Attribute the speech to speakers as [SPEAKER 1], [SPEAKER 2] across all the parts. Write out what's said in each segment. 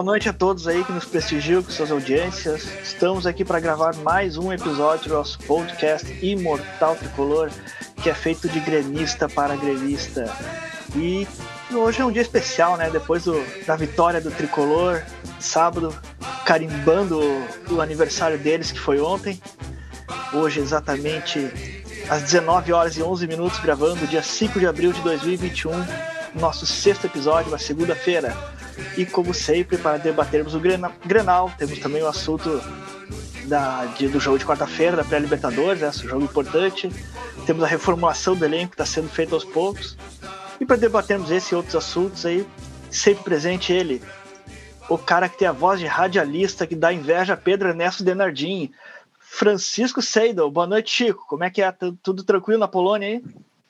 [SPEAKER 1] Boa noite a todos aí que nos prestigiam com suas audiências. Estamos aqui para gravar mais um episódio do nosso podcast Imortal Tricolor, que é feito de gremista para gremista. E hoje é um dia especial, né? Depois do, da vitória do Tricolor, sábado, carimbando o, o aniversário deles, que foi ontem. Hoje, exatamente às 19 horas e 11 minutos, gravando, dia 5 de abril de 2021, nosso sexto episódio, uma segunda-feira. E como sempre, para debatermos o Grenal, temos também o assunto da, de, do jogo de quarta-feira, da pré-Libertadores, né, jogo importante. Temos a reformulação do elenco que está sendo feita aos poucos. E para debatermos esse e outros assuntos aí, sempre presente ele, o cara que tem a voz de radialista que dá inveja a Pedro Ernesto Denardim, Francisco Seidel. Boa noite, Chico. Como é que é? Tudo tranquilo na Polônia aí?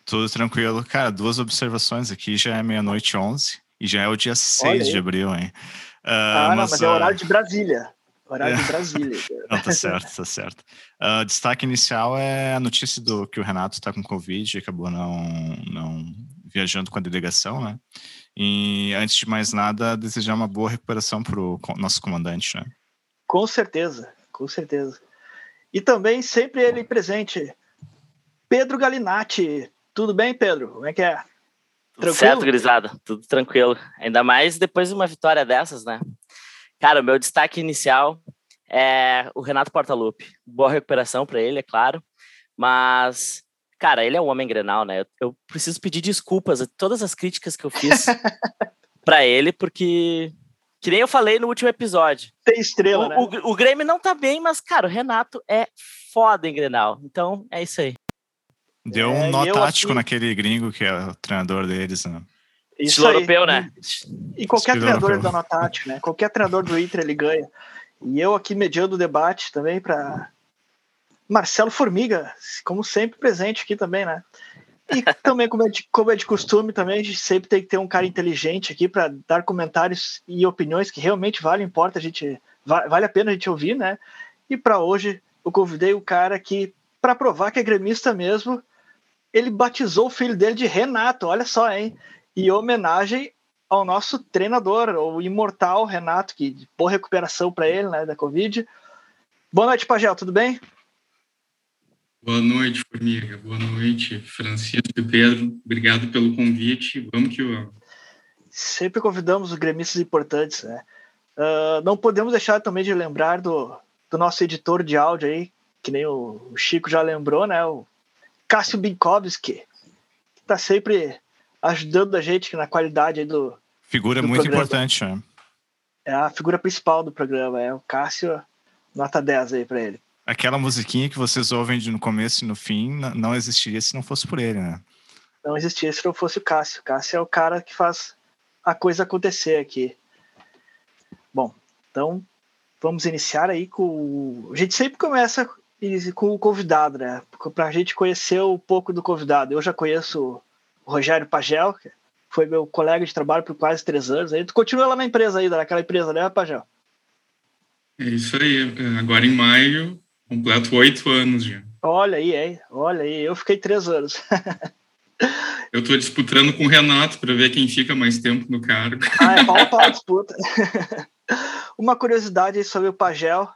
[SPEAKER 2] Tudo tranquilo. Cara, duas observações aqui. Já é meia-noite 11 e já é o dia 6 de abril, hein?
[SPEAKER 1] Uh, ah, mas, não, mas é uh... horário de Brasília. Horário de Brasília.
[SPEAKER 2] não, tá certo, tá certo. Uh, destaque inicial é a notícia do que o Renato está com Covid e acabou não, não viajando com a delegação, né? E antes de mais nada, desejar uma boa recuperação para o nosso comandante, né?
[SPEAKER 1] Com certeza, com certeza. E também sempre ele presente, Pedro Galinatti. Tudo bem, Pedro? Como é que é?
[SPEAKER 3] Tranquilo? Certo, Grisada, tudo tranquilo. Ainda mais depois de uma vitória dessas, né? Cara, o meu destaque inicial é o Renato Portaluppi. Boa recuperação para ele, é claro. Mas, cara, ele é um homem grenal, né? Eu, eu preciso pedir desculpas a todas as críticas que eu fiz para ele, porque que nem eu falei no último episódio.
[SPEAKER 1] Tem estrela,
[SPEAKER 3] o,
[SPEAKER 1] né?
[SPEAKER 3] O, o Grêmio não tá bem, mas, cara, o Renato é foda em Grenal. Então, é isso aí.
[SPEAKER 2] Deu um é, nó tático aqui... naquele gringo que é o treinador deles, né?
[SPEAKER 3] Isso Estilo europeu, né?
[SPEAKER 1] E qualquer Estilo treinador europeu. dá nó tático, né? Qualquer treinador do Inter ele ganha. E eu aqui mediando o debate também para Marcelo Formiga, como sempre presente aqui também, né? E também, como é, de, como é de costume, também a gente sempre tem que ter um cara inteligente aqui para dar comentários e opiniões que realmente valem, importa, a gente vale a pena a gente ouvir, né? E para hoje eu convidei o cara que, para provar que é gremista mesmo, ele batizou o filho dele de Renato, olha só, hein? E homenagem ao nosso treinador, o imortal Renato, que por recuperação para ele, né, da Covid. Boa noite, Pagel, tudo bem?
[SPEAKER 4] Boa noite, Formiga. Boa noite, Francisco e Pedro. Obrigado pelo convite. Vamos que vamos.
[SPEAKER 1] Sempre convidamos os gremistas importantes, né? Uh, não podemos deixar também de lembrar do, do nosso editor de áudio aí, que nem o, Chico já lembrou, né? O Cássio Binkowski, que está sempre ajudando a gente na qualidade do.
[SPEAKER 2] Figura
[SPEAKER 1] do
[SPEAKER 2] muito programa. importante, né?
[SPEAKER 1] É a figura principal do programa, é o Cássio, nota 10 aí para ele
[SPEAKER 2] aquela musiquinha que vocês ouvem no começo e no fim não existiria se não fosse por ele, né?
[SPEAKER 1] Não existiria se não fosse o Cássio. O Cássio é o cara que faz a coisa acontecer aqui. Bom, então vamos iniciar aí com. A gente sempre começa com o convidado, né? Para a gente conhecer um pouco do convidado. Eu já conheço o Rogério Pagel, que foi meu colega de trabalho por quase três anos. Aí tu continua lá na empresa ainda, naquela empresa, né, Pagel?
[SPEAKER 4] É isso aí. Agora em maio Completo oito anos já.
[SPEAKER 1] Olha aí, hein? Olha aí, eu fiquei três anos.
[SPEAKER 4] eu estou disputando com o Renato para ver quem fica mais tempo no cargo.
[SPEAKER 1] Ah, é pau pau disputa. Uma curiosidade sobre o Pagel,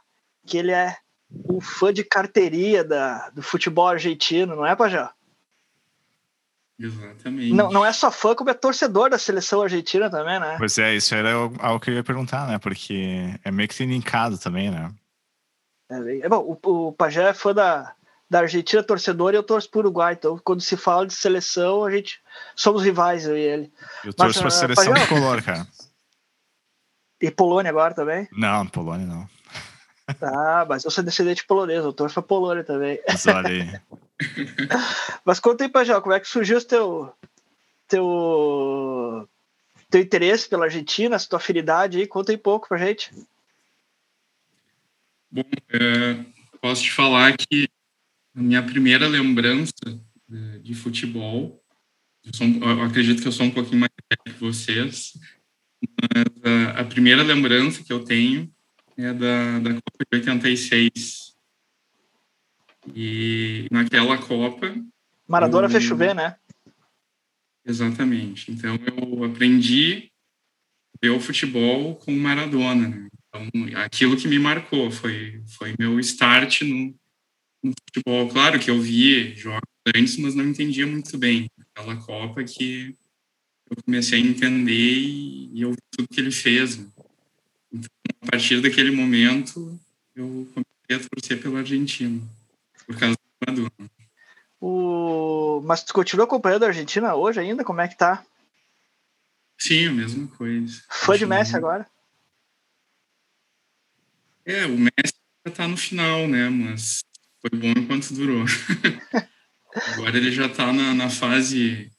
[SPEAKER 1] que ele é um fã de carteiria da, do futebol argentino, não é, Pagel?
[SPEAKER 4] Exatamente.
[SPEAKER 1] Não, não é só fã, como é torcedor da seleção argentina também, né?
[SPEAKER 2] Pois é, isso era algo que eu ia perguntar, né? Porque é meio que linkado também, né?
[SPEAKER 1] É, é, bom, o, o Pajé é fã da, da Argentina, torcedor, e eu torço para o Uruguai. Então, quando se fala de seleção, a gente somos rivais, eu e ele.
[SPEAKER 2] Eu torço para a seleção Pajé, color, cara.
[SPEAKER 1] E Polônia agora também?
[SPEAKER 2] Não, Polônia não.
[SPEAKER 1] Ah, mas eu sou descendente polonês, eu torço para Polônia também.
[SPEAKER 2] Mas olha aí.
[SPEAKER 1] mas conta aí, como é que surgiu o teu, teu, teu interesse pela Argentina, essa tua afinidade aí? Conta aí pouco pra gente.
[SPEAKER 4] Bom, é, posso te falar que a minha primeira lembrança é, de futebol, eu, sou, eu, acredito que eu sou um pouquinho mais velho que vocês, mas a, a, primeira lembrança que eu tenho é da, da Copa de 86. E naquela Copa.
[SPEAKER 1] Maradona eu, fez chover, né?
[SPEAKER 4] Exatamente. Então eu aprendi ver o futebol com Maradona, né? Então, aquilo que me marcou foi, foi meu start no, no futebol. Claro que eu vi jogos antes, mas não entendia muito bem. Aquela Copa que eu comecei a entender e, e eu vi tudo que ele fez. Né? A partir daquele momento, eu comecei a torcer pela Argentina, por causa do Maradona.
[SPEAKER 1] O... Mas tu continua acompanhando a Argentina hoje ainda? Como é que tá?
[SPEAKER 4] Sim, a mesma coisa.
[SPEAKER 1] Foi de Messi agora?
[SPEAKER 4] É, o Messi já tá no final, né? Mas foi bom enquanto durou. agora ele já tá na, na fase,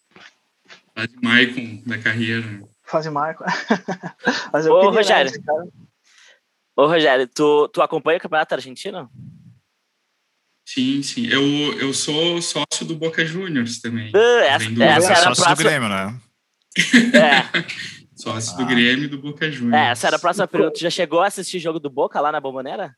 [SPEAKER 4] fase Maicon da carreira.
[SPEAKER 1] Fase Maicon.
[SPEAKER 3] Mas eu Ô, Rogério. Ô, Rogério, tu, tu acompanha o Campeonato Argentino?
[SPEAKER 4] Sim, sim. Eu, eu sou sócio do Boca Juniors também.
[SPEAKER 3] Uh, essa,
[SPEAKER 2] do... essa era sócio próxima... do Grêmio, né?
[SPEAKER 4] É. sócio ah. do Grêmio e do Boca Juniors.
[SPEAKER 3] É, essa era a próxima pergunta. Tu já chegou a assistir jogo do Boca lá na Bomboneira?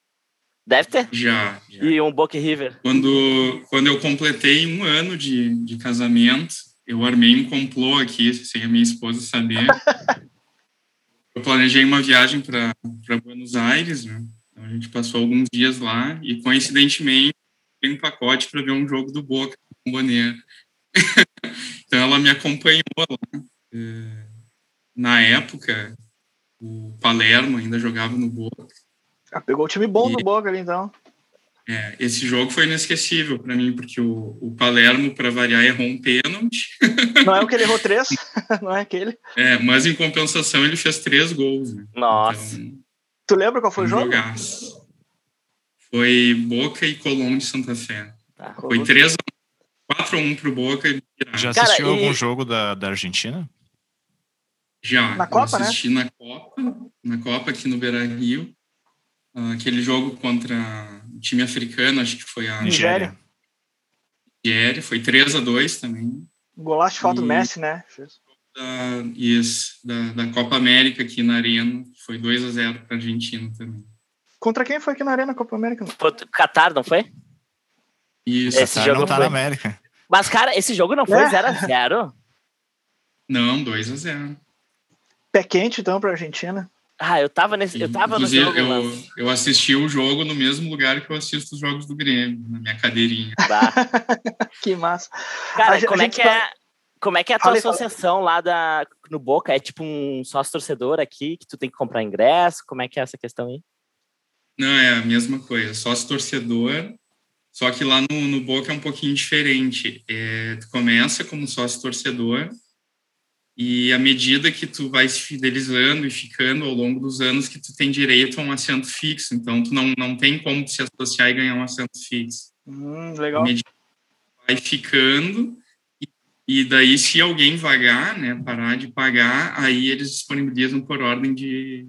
[SPEAKER 3] Deve ter?
[SPEAKER 4] Já. já.
[SPEAKER 3] E um Boca River?
[SPEAKER 4] Quando, quando eu completei um ano de, de casamento, eu armei um complô aqui, sem a minha esposa saber. eu planejei uma viagem para Buenos Aires, né? Então a gente passou alguns dias lá e, coincidentemente, tem um pacote para ver um jogo do Boca com Boneira. então ela me acompanhou lá. É, na época, o Palermo ainda jogava no Boca.
[SPEAKER 1] Ah, pegou o time bom e, do Boca ali, então.
[SPEAKER 4] É, esse jogo foi inesquecível para mim, porque o, o Palermo, para variar, errou um pênalti.
[SPEAKER 1] Não é o que ele errou três? Não é aquele?
[SPEAKER 4] É, mas em compensação ele fez três gols. Né?
[SPEAKER 3] Nossa. Então,
[SPEAKER 1] tu lembra qual foi o jogo?
[SPEAKER 4] Jogaço. Foi Boca e Colón de Santa Fé. Tá, foi 3 a 4 a 1 pro Boca. E...
[SPEAKER 2] Já assistiu Cara, e... algum jogo da, da Argentina?
[SPEAKER 4] Já.
[SPEAKER 1] Na Copa,
[SPEAKER 4] né? assisti
[SPEAKER 1] né?
[SPEAKER 4] na Copa, na Copa aqui no Beira Rio. Uh, aquele jogo contra time africano, acho que foi a
[SPEAKER 1] Nigéria.
[SPEAKER 4] Nigéria, foi 3 a 2 também.
[SPEAKER 1] Golaço de falta do Messi, né?
[SPEAKER 4] Da, isso, da, da Copa América aqui na Arena, foi 2 a 0 para a Argentina também.
[SPEAKER 1] Contra quem foi aqui na Arena Copa América?
[SPEAKER 3] Foi Qatar, não foi?
[SPEAKER 4] Isso.
[SPEAKER 2] Esse jogo não tá foi. na América.
[SPEAKER 3] Mas, cara, esse jogo não foi 0x0? É.
[SPEAKER 4] Não, 2x0.
[SPEAKER 1] Pé quente, então, pra Argentina.
[SPEAKER 3] Ah, eu tava nesse. Eu tava
[SPEAKER 4] Inclusive,
[SPEAKER 3] no jogo.
[SPEAKER 4] Eu, eu assisti o jogo no mesmo lugar que eu assisto os jogos do Grêmio, na minha cadeirinha.
[SPEAKER 1] que massa.
[SPEAKER 3] Cara, a como, é que tá... é, como é que é a tua associação lá da, no Boca? É tipo um sócio torcedor aqui que tu tem que comprar ingresso? Como é que é essa questão aí?
[SPEAKER 4] Não, é a mesma coisa. Sócio torcedor, só que lá no, no Boca é um pouquinho diferente. É, tu começa como sócio torcedor e à medida que tu vai se fidelizando e ficando ao longo dos anos que tu tem direito a um assento fixo. Então, tu não, não tem como se associar e ganhar um assento fixo.
[SPEAKER 1] Hum, legal. À
[SPEAKER 4] medida que vai ficando e, daí se alguém vagar, né, parar de pagar, aí eles disponibilizam por ordem de,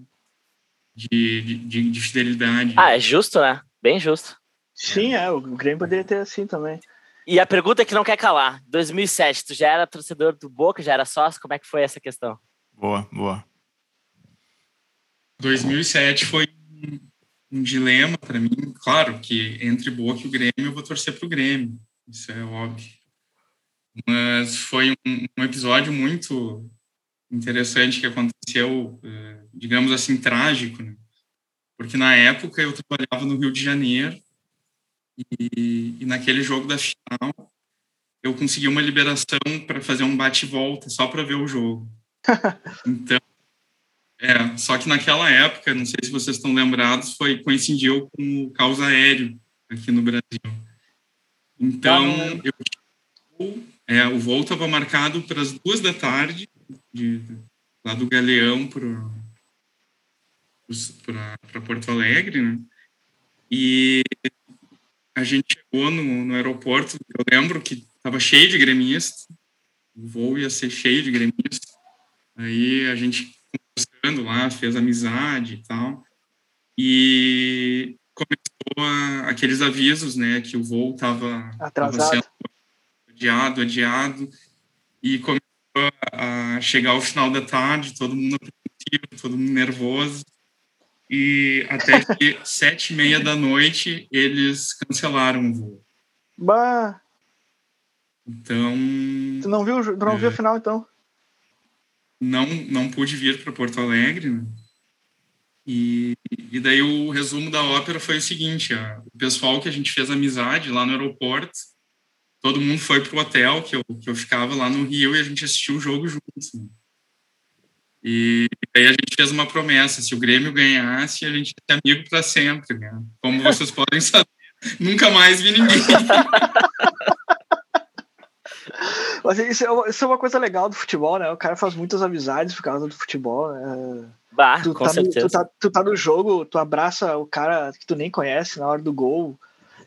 [SPEAKER 4] de, de, de fidelidade.
[SPEAKER 3] Ah, é justo, né? Bem justo.
[SPEAKER 1] Sim, é. O Grêmio poderia ter assim também.
[SPEAKER 3] E a pergunta que não quer calar: 2007, tu já era torcedor do Boca, já era sócio? Como é que foi essa questão?
[SPEAKER 2] Boa, boa.
[SPEAKER 4] 2007 foi um, dilema para mim. Claro que entre Boca e o Grêmio eu vou torcer para o Grêmio, isso é óbvio. Mas foi um, um episódio muito interessante que aconteceu, eh, digamos assim, trágico, né? porque na época eu trabalhava no Rio de Janeiro e, e naquele jogo da final eu consegui uma liberação para fazer um bate-volta só para ver o jogo. Então, é, só que naquela época, não sei se vocês estão lembrados, foi coincidiu com o caos aéreo aqui no Brasil. Então, eu, é, o voo estava marcado para as duas da tarde de, lá do Galeão para Porto Alegre, né? E a gente chegou no, no aeroporto, eu lembro que estava cheio de gremistas, o voo ia ser cheio de gremistas, aí a gente conversando lá, fez amizade e tal, e começou a, aqueles avisos, né, que o voo estava sendo adiado, adiado, e começou a chegar ao final da tarde, todo mundo apreensivo, todo mundo nervoso. E até que sete e meia da noite eles cancelaram o voo.
[SPEAKER 1] Bah!
[SPEAKER 4] Então.
[SPEAKER 1] Tu não viu, tu não é... viu o final, então?
[SPEAKER 4] não, não pude vir para Porto Alegre, né? E, e daí o resumo da ópera foi o seguinte: a, o pessoal que a gente fez amizade lá no aeroporto, todo mundo foi pro hotel que eu, que eu ficava lá no Rio e a gente assistiu o jogo juntos. Né? E aí a gente fez uma promessa: se o Grêmio ganhasse, a gente ia ser amigo para sempre. Né? Como vocês podem saber, nunca mais vi ninguém.
[SPEAKER 1] Mas isso é, isso é, uma coisa legal do futebol, né? O cara faz muitas amizades por causa do futebol, né?
[SPEAKER 3] Bah, tu, com
[SPEAKER 1] tá
[SPEAKER 3] certeza.
[SPEAKER 1] No, tu, tá, tu tá no jogo, tu abraça o cara que tu nem conhece na hora do gol.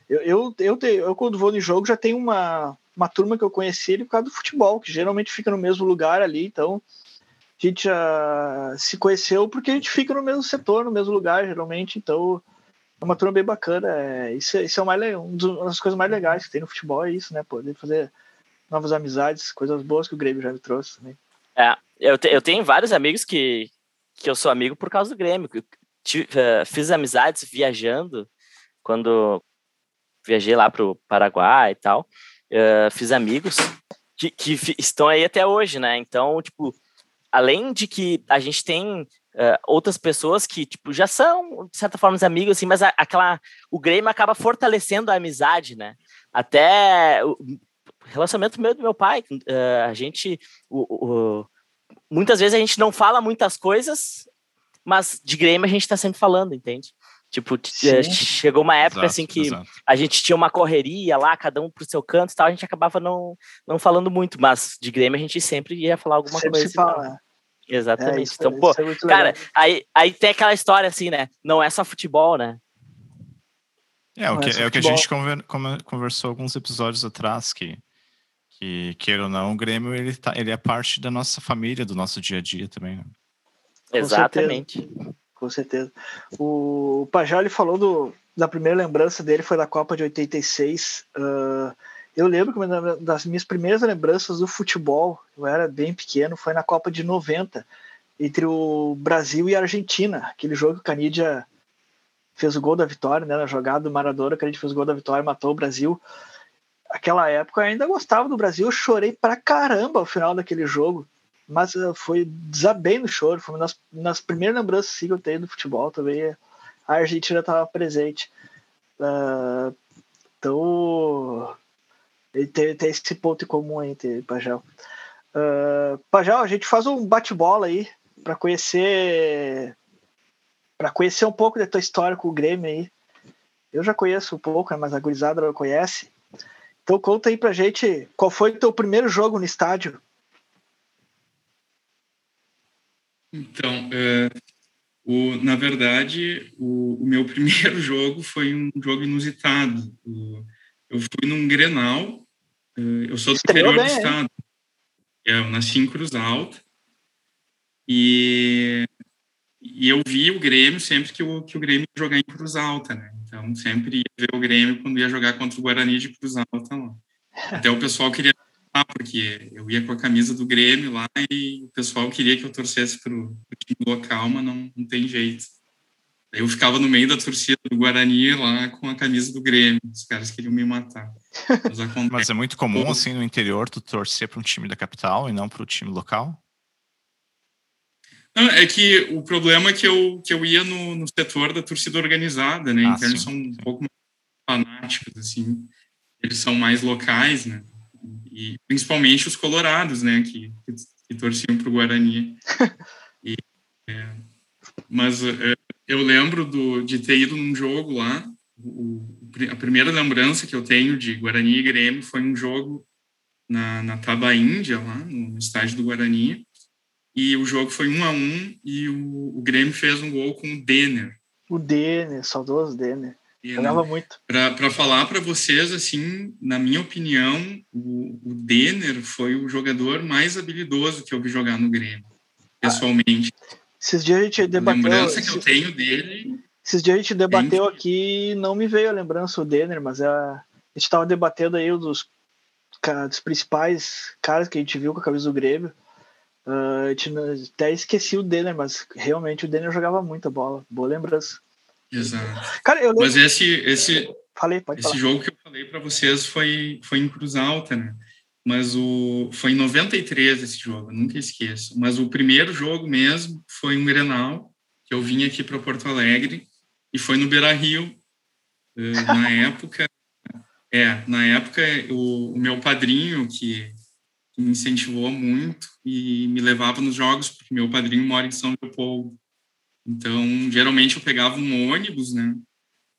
[SPEAKER 1] Eu, eu, eu, te, eu quando vou no jogo, já tenho uma, uma turma que eu conheci ele por causa do futebol, que geralmente fica no mesmo lugar ali, então gente se conheceu porque a gente fica no mesmo setor, no mesmo lugar, geralmente, então é uma turma bem bacana. É, isso, isso é uma das coisas mais legais que tem no futebol, é isso, né? Poder fazer novas amizades, coisas boas que o Grêmio já me trouxe também.
[SPEAKER 3] É, eu, te, eu tenho vários amigos que, que eu sou amigo por causa do Grêmio. Eh, fiz amizades viajando, quando viajei lá para o Paraguai e tal. Uh, fiz amigos que, que estão aí até hoje, né? Então, tipo, além de que a gente tem uh, outras pessoas que, tipo, já são, de certa forma, amigos, assim, mas a, aquela, o Grêmio acaba fortalecendo a amizade, né? Até o relacionamento meu do meu pai, uh, a gente, o, o, muitas vezes a gente não fala muitas coisas, mas de Grêmio a gente tá sempre falando, entende? Tipo, Sim. chegou uma época exato, assim que exato. a gente tinha uma correria lá, cada um pro seu canto e tal, a gente acabava não, não falando muito, mas de Grêmio a gente sempre ia falar alguma
[SPEAKER 1] sempre
[SPEAKER 3] coisa.
[SPEAKER 1] Se fala.
[SPEAKER 3] Exatamente. É, isso, então, pô, é cara, aí, aí tem aquela história assim, né? Não é só futebol, né?
[SPEAKER 2] É, o que, é, é o que a gente conver, conversou alguns episódios atrás, que, que queira ou não, o Grêmio ele, tá, ele é parte da nossa família, do nosso dia a dia também. Né?
[SPEAKER 3] Exatamente.
[SPEAKER 1] Com certeza. O, o Pajal ele falou do, da primeira lembrança dele foi da Copa de 86. Uh, eu lembro que uma das minhas primeiras lembranças do futebol, eu era bem pequeno, foi na Copa de 90, entre o Brasil e a Argentina. Aquele jogo que o Canidia fez o gol da vitória, né, na jogada do Maradona, o Canidia fez o gol da vitória, matou o Brasil. Aquela época eu ainda gostava do Brasil, eu chorei pra caramba ao final daquele jogo mas uh, foi desabei no choro. Foi uma das, primeiras lembranças assim, que eu tenho do futebol também. A Argentina estava presente. Uh, então, tem, tem, esse ponto em comum entre Pajal. Uh, Pajal, a gente faz um bate-bola aí para conhecer para conhecer um pouco da tua história com o Grêmio aí. Eu já conheço um pouco, né, mas a gurizada não conhece. Então conta aí pra gente qual foi o teu primeiro jogo no estádio.
[SPEAKER 4] Então, é, o, na verdade, o, o, meu primeiro jogo foi um jogo inusitado. Eu fui num Grenal, é, eu sou do interior do estado, é, eu nasci em Cruz Alta, e, e eu vi o Grêmio sempre que o, que o Grêmio ia jogar em Cruz Alta, né? Então, sempre ia ver o Grêmio quando ia jogar contra o Guarani de Cruz Alta lá. Até o pessoal queria porque eu ia com a camisa do Grêmio lá e o pessoal queria que eu torcesse para o time local, mas não, não tem jeito. Eu ficava no meio da torcida do Guarani lá com a camisa do Grêmio. Os caras queriam me matar.
[SPEAKER 2] Mas, mas é muito comum, assim, no interior, tu torcer para um time da capital e não para o time local?
[SPEAKER 4] Não, é que o problema é que eu, que eu ia no, no setor da torcida organizada, né? Ah, então sim, eles são um pouco mais fanáticos, assim. Eles são mais locais, né? E principalmente os colorados, né, que, que, que torciam para o Guarani. E, é, mas é, eu lembro do, de ter ido num jogo lá, o, a primeira lembrança que eu tenho de Guarani e Grêmio foi um jogo na, na Taba Índia, lá no estádio do Guarani, e o jogo foi um a um e o, o Grêmio fez um gol com o Denner.
[SPEAKER 1] O Denner, saudoso Denner. Jogava muito.
[SPEAKER 4] Para falar para vocês, assim, na minha opinião, o, o Denner foi o jogador mais habilidoso que eu vi jogar no Grêmio, pessoalmente. Ah,
[SPEAKER 1] esses dias a gente debateu.
[SPEAKER 4] A lembrança que eu tenho dele.
[SPEAKER 1] Esses dias a gente debateu é aqui não me veio a lembrança do Denner, mas a, a gente estava debatendo aí dos, dos principais caras que a gente viu com a camisa do Grêmio. Uh, a gente até esqueci o Denner, mas realmente o Denner jogava muita bola. Boa lembrança.
[SPEAKER 4] Exato.
[SPEAKER 1] Cara, eu
[SPEAKER 4] Mas esse, esse,
[SPEAKER 1] falei,
[SPEAKER 4] esse
[SPEAKER 1] falar.
[SPEAKER 4] jogo que eu falei para vocês foi, foi em Cruz Alta, né? mas o foi em 93 esse jogo, nunca esqueço. Mas o primeiro jogo mesmo foi um Grenal, que eu vim aqui para Porto Alegre e foi no Beira-Rio. Eh, na época, é, na época o, o meu padrinho que, que, me incentivou muito e me levava nos jogos, porque meu padrinho mora em São Leopoldo. Então, geralmente eu pegava um ônibus, né?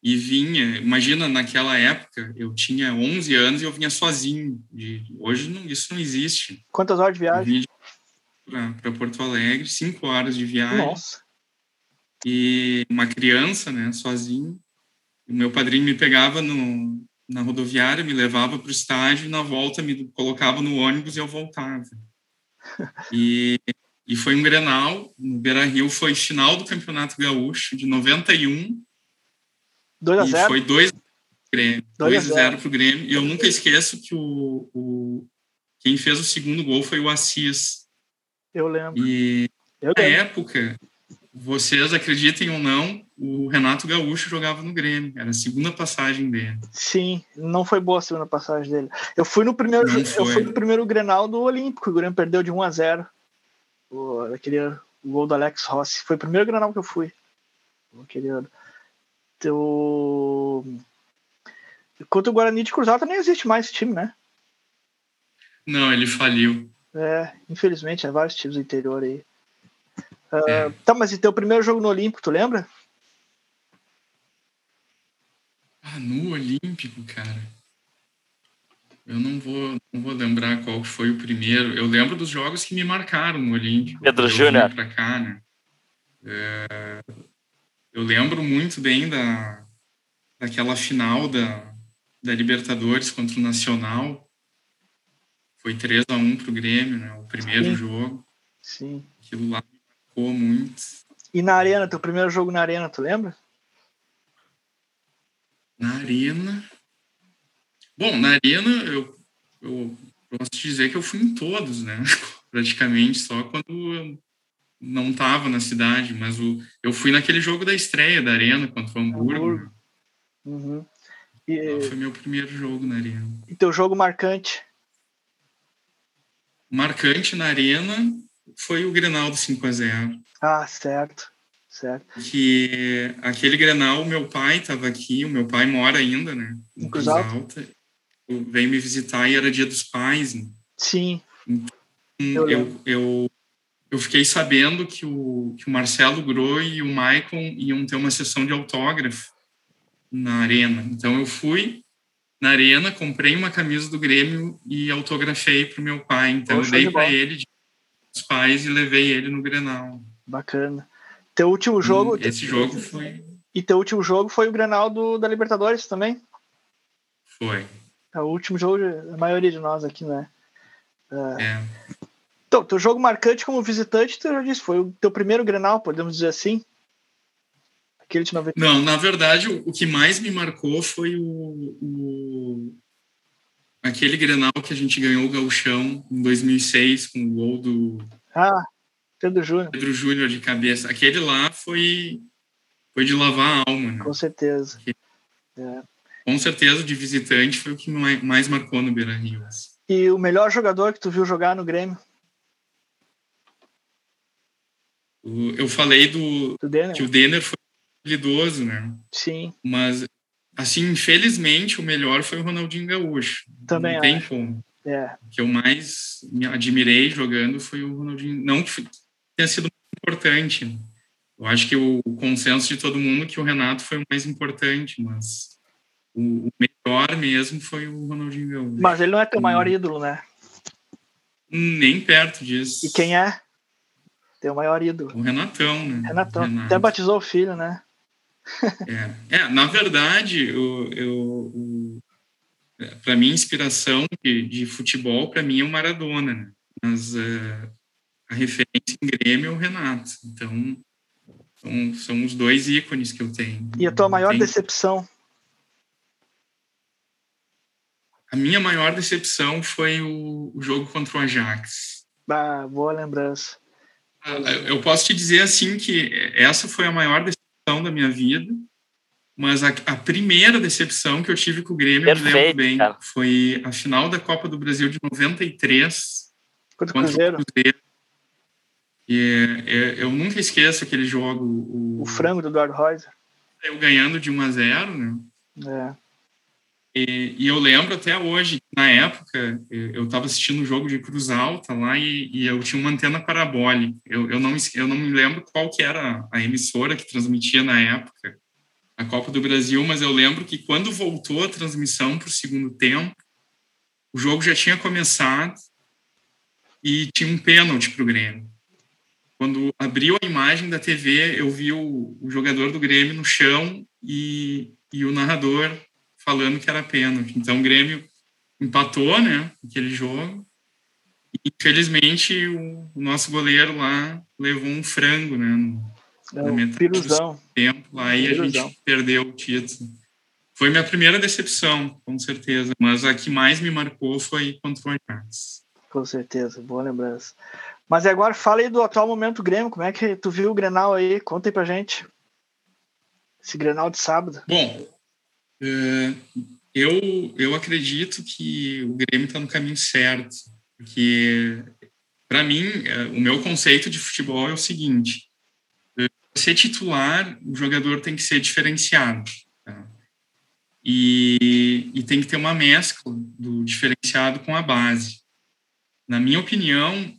[SPEAKER 4] e vinha. Imagina, naquela época, eu tinha 11 anos e eu vinha sozinho. De, hoje não, isso não existe.
[SPEAKER 1] Quantas horas de viagem?
[SPEAKER 4] Para Porto Alegre, cinco horas de viagem.
[SPEAKER 1] Nossa.
[SPEAKER 4] E uma criança, né, sozinho. O meu padrinho me pegava no, na rodoviária, me levava para o estádio e na volta me colocava no ônibus e eu voltava. E, e foi um Grenal, no Beira Rio, foi final do Campeonato Gaúcho de 91
[SPEAKER 1] 2 a 0
[SPEAKER 4] foi 2 Grêmio. 2 a 0 pro Grêmio. E eu nunca esqueço que o, o quem fez o segundo gol foi o Assis.
[SPEAKER 1] Eu lembro.
[SPEAKER 4] E
[SPEAKER 1] eu
[SPEAKER 4] na época, vocês acreditem ou não, o Renato Gaúcho jogava no Grêmio. Era a segunda passagem dele.
[SPEAKER 1] Sim, não foi boa a segunda passagem dele. Eu fui no primeiro, eu fui no primeiro Grenal do Olímpico, o Grêmio perdeu de 1 a 0. O, aquele o gol do Alex Rossi. Foi o primeiro Grenal que eu fui. Aquele ano o Enquanto o Guarani de Cruzado nem existe mais esse time, né?
[SPEAKER 4] Não, ele faliu.
[SPEAKER 1] É, infelizmente, é vários times do interior aí. Uh, é. Tá, mas e teu primeiro jogo no Olímpico, tu lembra?
[SPEAKER 4] Ah, no Olímpico, cara. Eu não vou, não vou lembrar qual foi o primeiro. Eu lembro dos jogos que me marcaram no Olímpico.
[SPEAKER 3] Pedro Júnior.
[SPEAKER 4] Pra cá, né? É, eu lembro muito bem da, daquela final da, da Libertadores contra o Nacional. Foi 3 a 1 para o Grêmio, né? O primeiro
[SPEAKER 1] Sim.
[SPEAKER 4] jogo.
[SPEAKER 1] Sim.
[SPEAKER 4] Aquilo lá me marcou muito.
[SPEAKER 1] E na Arena, teu primeiro jogo na Arena, tu lembra?
[SPEAKER 4] Na Arena. Bom, na Arena eu, eu posso dizer que eu fui em todos, né? Praticamente, só quando não estava na cidade, mas o, eu fui naquele jogo da estreia da Arena contra o Hamburgo. Hamburgo.
[SPEAKER 1] Uhum.
[SPEAKER 4] E, foi meu primeiro jogo na Arena.
[SPEAKER 1] E teu jogo marcante?
[SPEAKER 4] Marcante na Arena foi o Grenal do 5 a 0
[SPEAKER 1] Ah, certo. Certo.
[SPEAKER 4] Que aquele Grenal, meu pai estava aqui, o meu pai mora ainda, né?
[SPEAKER 1] Em Cruz Alta.
[SPEAKER 4] Veio me visitar e era dia dos pais. Né?
[SPEAKER 1] Sim.
[SPEAKER 4] Então, eu, eu, eu eu fiquei sabendo que o, que o Marcelo Gro e o Maicon iam ter uma sessão de autógrafo na arena. Então eu fui na arena, comprei uma camisa do Grêmio e autografei para o meu pai. Então Poxa, eu dei para ele de os pais e levei ele no Grenal.
[SPEAKER 1] Bacana. Teu último jogo.
[SPEAKER 4] E esse jogo foi.
[SPEAKER 1] E teu último jogo foi o Grenal do, da Libertadores também?
[SPEAKER 4] Foi.
[SPEAKER 1] É o último jogo da maioria de nós aqui, né?
[SPEAKER 4] Uh, é.
[SPEAKER 1] Então, teu jogo marcante como visitante, tu já disse, foi o teu primeiro Grenal, podemos dizer assim? Aquele de 90.
[SPEAKER 4] Não, na verdade, o, que mais me marcou foi o, o, aquele Grenal que a gente ganhou o Gauchão em 2006 com o gol do
[SPEAKER 1] Ah, Pedro Júnior.
[SPEAKER 4] Pedro Júnior de cabeça. Aquele lá foi foi de lavar a alma, né?
[SPEAKER 1] Com certeza.
[SPEAKER 4] É. Com certeza, de visitante foi o que mais marcou no Beira-Rio.
[SPEAKER 1] E o melhor jogador que tu viu jogar no Grêmio?
[SPEAKER 4] Eu falei do,
[SPEAKER 1] do Denner.
[SPEAKER 4] que o Denner foi habilidoso, né?
[SPEAKER 1] Sim.
[SPEAKER 4] Mas, assim, infelizmente, o melhor foi o Ronaldinho Gaúcho.
[SPEAKER 1] Também
[SPEAKER 4] Não tem como.
[SPEAKER 1] É.
[SPEAKER 4] O que eu mais me admirei jogando foi o Ronaldinho. Não que tenha sido importante. Eu acho que o, consenso de todo mundo é que o Renato foi o mais importante, mas o, o melhor mesmo foi o Ronaldinho Gaúcho.
[SPEAKER 1] Mas ele não é teu maior ídolo, né?
[SPEAKER 4] Nem perto disso.
[SPEAKER 1] E quem é? Teu maior ídolo.
[SPEAKER 4] O Renatão, né?
[SPEAKER 1] Renatão. Renato. Até batizou o filho, né?
[SPEAKER 4] é. é, na verdade, eu, eu, é, para mim, inspiração de, de futebol, para mim, é o Maradona, né? Mas uh, a referência em Grêmio é o Renato. Então, são, são os dois ícones que eu tenho.
[SPEAKER 1] E a tua maior Tem... decepção?
[SPEAKER 4] A minha maior decepção foi o, o jogo contra o Ajax.
[SPEAKER 1] Ah, boa lembrança.
[SPEAKER 4] Eu posso te dizer assim que essa foi a maior decisão da minha vida Mas a, a, primeira decepção que eu tive com o Grêmio, Perfeito, eu lembro bem, cara. foi a final da Copa do Brasil de 93
[SPEAKER 1] contra, contra o Cruzeiro.
[SPEAKER 4] E é, eu nunca esqueço aquele jogo.
[SPEAKER 1] O, o frango do Eduardo Reuser.
[SPEAKER 4] Eu ganhando de 1 a 0 né?
[SPEAKER 1] É.
[SPEAKER 4] E, e, eu lembro até hoje, na época, eu estava assistindo um jogo de Cruz Alta lá e, e, eu tinha uma antena parabólica. Eu, eu, não, eu não me lembro qual que era a emissora que transmitia na época a Copa do Brasil, mas eu lembro que quando voltou a transmissão para o segundo tempo, o jogo já tinha começado e tinha um pênalti para o Grêmio. Quando abriu a imagem da TV, eu vi o, o jogador do Grêmio no chão e, e o narrador falando que era pênalti. Então o Grêmio empatou, né, aquele jogo. E, infelizmente o, o, nosso goleiro lá levou um frango, né, no,
[SPEAKER 1] é, na metade do
[SPEAKER 4] tempo lá e a gente perdeu o título. Foi minha primeira decepção, com certeza, mas a que mais me marcou foi contra o Ajax.
[SPEAKER 1] Com certeza, boa lembrança. Mas agora fala aí do atual momento do Grêmio, como é que tu viu o Grenal aí? Conta aí pra gente. Esse Grenal de sábado.
[SPEAKER 4] Bom, eu, eu acredito que o Grêmio está no caminho certo, porque, para mim, é, o meu conceito de futebol é o seguinte: é, ser titular, o jogador tem que ser diferenciado. Tá? E, e tem que ter uma mescla do diferenciado com a base. Na minha opinião,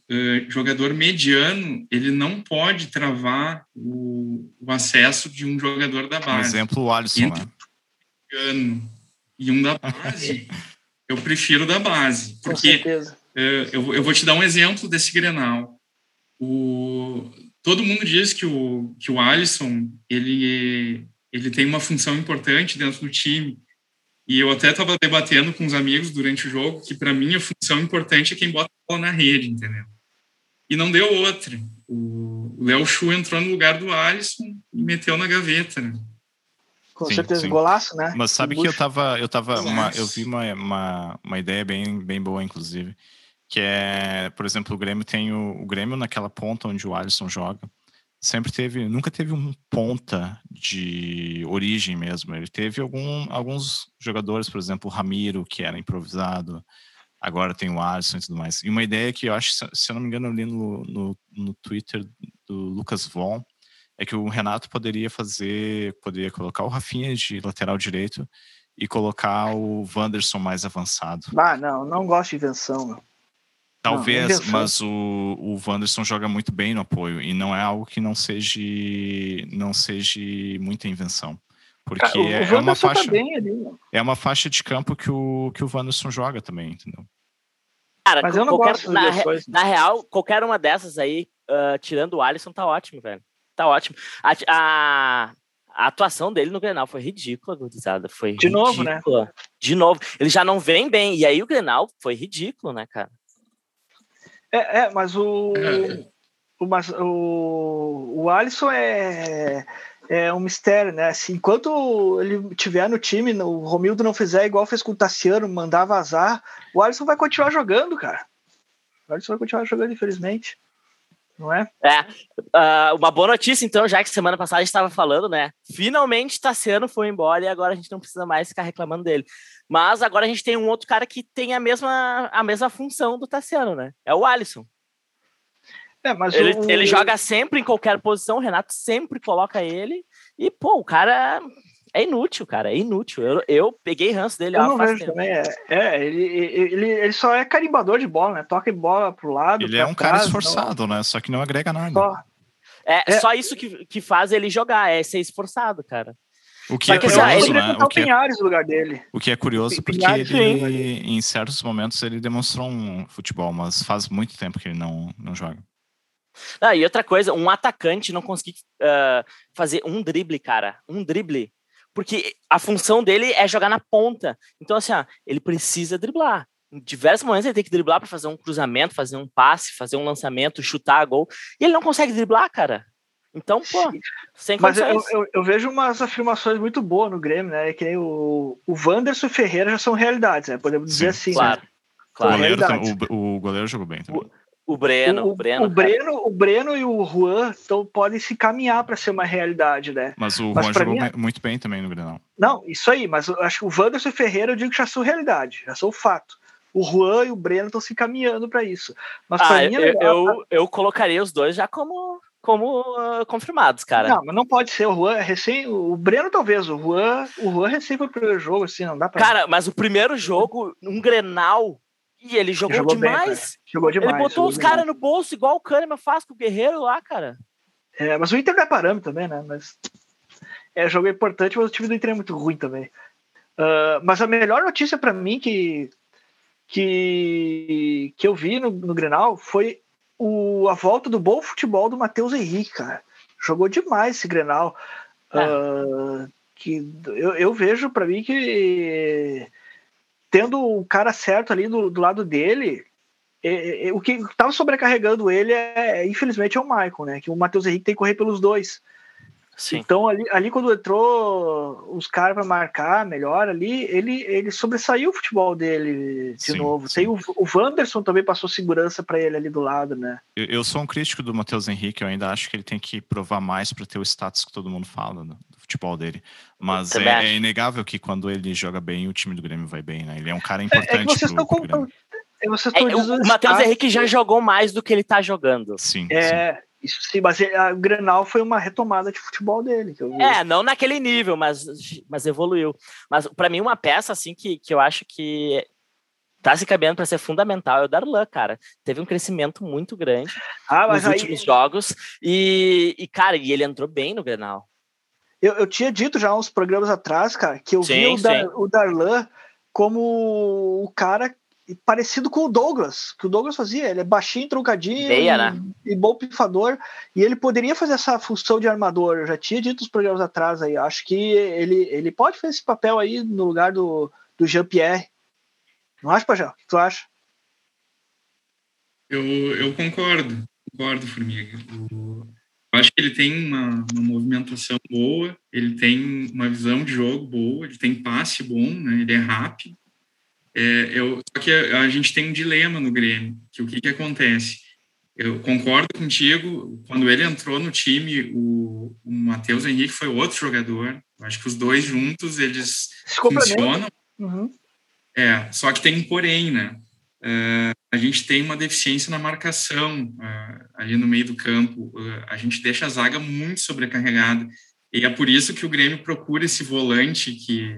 [SPEAKER 4] jogador mediano ele não pode travar o, o acesso de um jogador da base.
[SPEAKER 2] Um exemplo, o Alisson. Entre, né?
[SPEAKER 4] E um da base, eu prefiro da base. Porque é, eu, eu vou te dar um exemplo desse Grenal. O, todo mundo diz que o, que o Alisson ele, ele tem uma função importante dentro do time. E eu até estava debatendo com os amigos durante o jogo que, para mim, a função importante é quem bota a bola na rede, entendeu? E não deu outra. O Léo Chu entrou no lugar do Alisson e meteu na gaveta. Né?
[SPEAKER 1] Com sim, certeza, sim. golaço, né?
[SPEAKER 2] Mas sabe que eu tava, eu tava, uma, eu vi uma, uma, uma ideia bem, bem boa, inclusive, que é, por exemplo, o Grêmio tem o, o Grêmio naquela ponta onde o Alisson joga, sempre teve, nunca teve um ponta de origem mesmo. Ele teve algum, alguns jogadores, por exemplo, o Ramiro, que era improvisado, agora tem o Alisson e tudo mais. E uma ideia que eu acho, se eu não me engano, eu li no, no, no Twitter do Lucas Von, é que o Renato poderia fazer, poderia colocar o Rafinha de lateral direito e colocar o Wanderson mais avançado.
[SPEAKER 1] Ah, não, não gosto de invenção, meu.
[SPEAKER 2] Talvez, não, mas o, o Wanderson joga muito bem no apoio e não é algo que não seja não seja muita invenção. Porque o, é, o uma tá faixa tá ali, é uma faixa de campo que o que o Wanderson joga também, entendeu?
[SPEAKER 3] Cara, mas eu não qualquer, gosto na, na real, qualquer uma dessas aí, uh, tirando o Alisson, tá ótimo, velho tá ótimo. A, a, a, atuação dele no Grenal foi ridícula, gurizada. Foi
[SPEAKER 1] De
[SPEAKER 3] ridícula.
[SPEAKER 1] novo, né?
[SPEAKER 3] De novo. Ele já não vem bem. E aí o Grenal foi ridículo, né, cara?
[SPEAKER 1] É, é mas o. o, o, o Alisson é, é um mistério, né? Assim, enquanto ele tiver no time, o Romildo não fizer igual fez com o Tassiano, mandar vazar, o Alisson vai continuar jogando, cara. O Alisson vai continuar jogando, infelizmente não é?
[SPEAKER 3] É. Uh, uma boa notícia, então, já que semana passada a gente estava falando, né? Finalmente Tassiano foi embora e agora a gente não precisa mais ficar reclamando dele. Mas agora a gente tem um outro cara que tem a mesma, a mesma função do Tassiano, né? É o Alisson. É, mas ele, o... ele joga sempre em qualquer posição, o Renato sempre coloca ele. E, pô, o cara é inútil, cara, é inútil. Eu, eu peguei ranço dele.
[SPEAKER 1] Eu não vejo também. É, é ele, ele, ele só é carimbador de bola, né? Toca bola pro lado.
[SPEAKER 2] Ele é um trás, cara esforçado, não... né? Só que não agrega nada.
[SPEAKER 3] Só. É, é, só isso que, que faz ele jogar, é ser esforçado, cara.
[SPEAKER 2] O que é curioso, ele né?
[SPEAKER 1] O que é,
[SPEAKER 2] no
[SPEAKER 1] lugar dele.
[SPEAKER 2] O que é curioso porque ele, em certos momentos, ele demonstrou um futebol, mas faz muito tempo que ele não, não joga.
[SPEAKER 3] Ah, e outra coisa, um atacante não conseguir uh, fazer um drible, cara, um drible porque a função dele é jogar na ponta. Então, assim, ó, ele precisa driblar. Em diversos momentos ele tem que driblar para fazer um cruzamento, fazer um passe, fazer um lançamento, chutar a gol. E ele não consegue driblar, cara. Então, pô, sem
[SPEAKER 1] Mas eu, eu, eu, vejo umas afirmações muito boas no Grêmio, né? Que o, o Wanderson e o Ferreira já são realidades, né? Podemos dizer Sim, assim.
[SPEAKER 3] Claro.
[SPEAKER 1] Né?
[SPEAKER 3] claro.
[SPEAKER 2] O, goleiro, o, o, goleiro jogou bem também.
[SPEAKER 3] O Breno,
[SPEAKER 1] o,
[SPEAKER 3] o Breno,
[SPEAKER 1] o Breno, o Breno e o Juan então, podem se caminhar para ser uma realidade, né?
[SPEAKER 2] Mas o mas Juan jogou mim, muito bem também no Grenal.
[SPEAKER 1] Não, isso aí, mas eu acho que o Wanderson Ferreira eu digo que já sou realidade, já sou fato. O Juan e o Breno estão se caminhando para isso. Mas
[SPEAKER 3] ah,
[SPEAKER 1] mim,
[SPEAKER 3] é eu, eu, eu, colocaria os dois já como, como uh, confirmados, cara.
[SPEAKER 1] Não, mas não pode ser. O Juan é recém. O Breno talvez. O Juan, o Juan recém foi o primeiro jogo, assim, não dá pra.
[SPEAKER 3] Cara, mas o primeiro jogo, um Grenal, e ele jogou, jogou demais. Bem,
[SPEAKER 1] jogou demais.
[SPEAKER 3] Ele botou os caras no bolso, igual o Kahneman faz com o Guerreiro lá, cara.
[SPEAKER 1] É, mas o Inter não é parâmetro também, né? Mas. É, jogo é importante, mas o time do Inter é muito ruim também. Uh, mas a melhor notícia para mim que, que, que eu vi no, no Grenal foi o, a volta do bom futebol do Matheus Henrique, cara. Jogou demais esse Grenal. É. Uh, que eu, eu vejo para mim que tendo o cara certo ali do, do lado dele, é, é, o que estava sobrecarregando ele é, infelizmente, é o Michael, né? Que o Matheus Henrique tem que correr pelos dois. Sim. Então, ali, ali quando entrou os caras para marcar melhor ali, ele, ele sobressaiu o futebol dele de sim, novo. Sim. Tem o, o Wanderson também passou segurança para ele ali do lado, né?
[SPEAKER 2] Eu, eu sou um crítico do Matheus Henrique, eu ainda acho que ele tem que provar mais para ter o status que todo mundo fala né, futebol dele. Mas é, é, inegável que quando ele joga bem, o time do Grêmio vai bem, né? Ele é um cara importante. É, é vocês pro, pro Grêmio.
[SPEAKER 3] É, o Matheus Henrique já jogou mais do que ele tá jogando.
[SPEAKER 2] Sim.
[SPEAKER 1] É, sim. Isso sim, mas o Grenal foi uma retomada de futebol dele.
[SPEAKER 3] É, não naquele nível, mas, mas evoluiu. Mas para mim, uma peça assim que, que eu acho que tá se cabendo para ser fundamental é o Darlan, cara. Teve um crescimento muito grande ah, nos aí... últimos jogos. E, e, cara, e ele entrou bem no Grenal.
[SPEAKER 1] Eu, eu tinha dito já uns programas atrás, cara, que eu sim, vi o, Dar, o Darlan como o cara parecido com o Douglas, que o Douglas fazia. Ele é baixinho, truncadinho
[SPEAKER 3] Meia, né?
[SPEAKER 1] e bom pifador. E ele poderia fazer essa função de armador. Eu já tinha dito os programas atrás aí. Acho que ele, ele pode fazer esse papel aí no lugar do, do Jean-Pierre. Não acha, Pajé? O que tu acha?
[SPEAKER 4] Eu, eu concordo. Concordo, Formiga. Eu acho que ele tem uma, uma, movimentação boa, ele tem uma visão de jogo boa, ele tem passe bom, né? ele é rápido. É, eu, só que a, a, gente tem um dilema no Grêmio, que o que, que acontece? Eu concordo contigo, quando ele entrou no time, o, o Matheus Henrique foi outro jogador. Eu acho que os dois juntos, eles funcionam. Uhum. É, só que tem um porém, né? A gente tem uma deficiência na marcação uh, ali no meio do campo. Uh, a gente deixa a zaga muito sobrecarregada. E é por isso que o Grêmio procura esse volante que,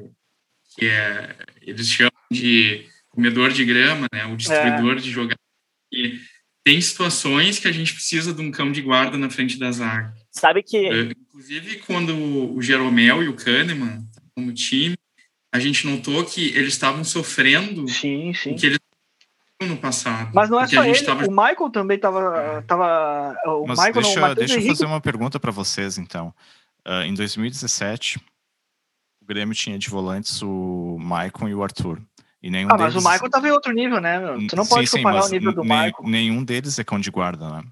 [SPEAKER 4] que é, eles chamam de comedor de grama, né, o distribuidor é. de jogadores. E tem situações que a gente precisa de um cão de guarda na frente da zaga.
[SPEAKER 3] Sabe que...
[SPEAKER 4] Uh, inclusive, quando o Jeromel e o Kahneman, como time, a gente notou que eles estavam sofrendo
[SPEAKER 1] sim, sim.
[SPEAKER 4] o que eles no passado.
[SPEAKER 1] Mas não é só ele, tava... o Michael também estava... Tava, o
[SPEAKER 2] Mas
[SPEAKER 1] Michael,
[SPEAKER 2] deixa, não, deixa eu fazer uma pergunta para vocês, então. Uh, em 2017, o Grêmio tinha de volantes o Maicon e o Arthur. E nenhum
[SPEAKER 1] ah,
[SPEAKER 2] deles...
[SPEAKER 1] mas o Michael tava em outro nível, né? Tu não pode sim, comparar sim, o nível do Michael.
[SPEAKER 2] Nenhum deles é cão de guarda, né?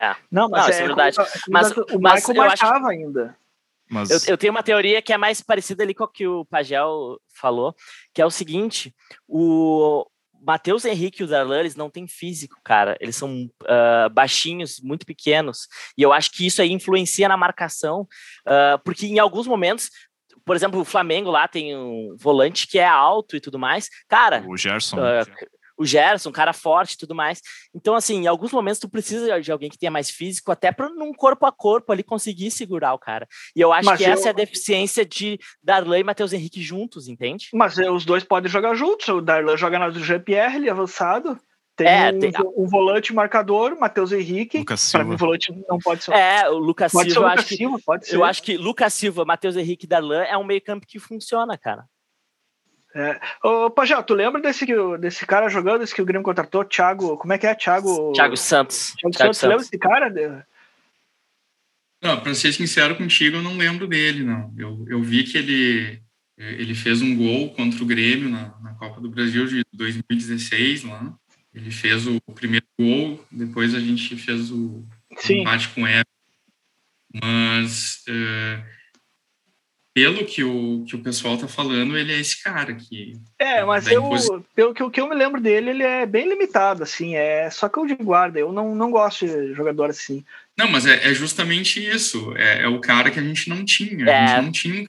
[SPEAKER 3] É. Não, mas não, é, é verdade.
[SPEAKER 1] Mas, o mas Michael marcava acho... ainda.
[SPEAKER 3] Mas... Eu, eu, tenho uma teoria que é mais parecida ali com o que o Pagel falou, que é o seguinte: o Matheus Henrique e o Darlan, eles não têm físico, cara. Eles são uh, baixinhos, muito pequenos. E eu acho que isso aí influencia na marcação, uh, porque em alguns momentos por exemplo, o Flamengo lá tem um volante que é alto e tudo mais. Cara.
[SPEAKER 2] O Gerson.
[SPEAKER 3] Uh, o Gerson, um cara forte e tudo mais. Então, assim, em alguns momentos tu precisa de alguém que tenha mais físico, até para num corpo a corpo ali conseguir segurar o cara. E eu acho Mas que eu... essa é a deficiência de Darlan e Matheus Henrique juntos, entende?
[SPEAKER 1] Mas eh, os dois podem jogar juntos. O Darlan joga na do GPR, ele é avançado. Tem, é, um, tem um, volante marcador, Matheus Henrique.
[SPEAKER 2] Lucas Silva.
[SPEAKER 1] Para mim, volante não pode ser.
[SPEAKER 3] É, o Lucas pode Silva.
[SPEAKER 1] Ser
[SPEAKER 3] o
[SPEAKER 1] Lucas Silva,
[SPEAKER 3] que,
[SPEAKER 1] pode ser.
[SPEAKER 3] Eu acho que Lucas Silva, Matheus Henrique e Darlan é um meio-campo que funciona, cara.
[SPEAKER 1] É. Ô, Pajé, tu lembra desse, desse cara jogando, esse que o Grêmio contratou? Thiago. Como é que é? Thiago.
[SPEAKER 3] Thiago Santos.
[SPEAKER 1] Thiago, Thiago Santos. Santos. lembra desse cara?
[SPEAKER 4] Não, para ser sincero contigo, eu não lembro dele, não. Eu, eu vi que ele, ele fez um gol contra o Grêmio na, na Copa do Brasil de 2016 lá. Ele fez o primeiro gol, depois a gente fez o
[SPEAKER 1] Sim.
[SPEAKER 4] empate com o Everton. Mas uh, pelo que o, que o pessoal tá falando, ele é esse cara que.
[SPEAKER 1] É, mas eu, pelo que, que eu me lembro dele, ele é bem limitado, assim, é só que eu de guarda. Eu não, não gosto de jogador assim.
[SPEAKER 4] Não, mas é, é justamente isso. É, é, o cara que a gente não tinha. A gente é. não tinha.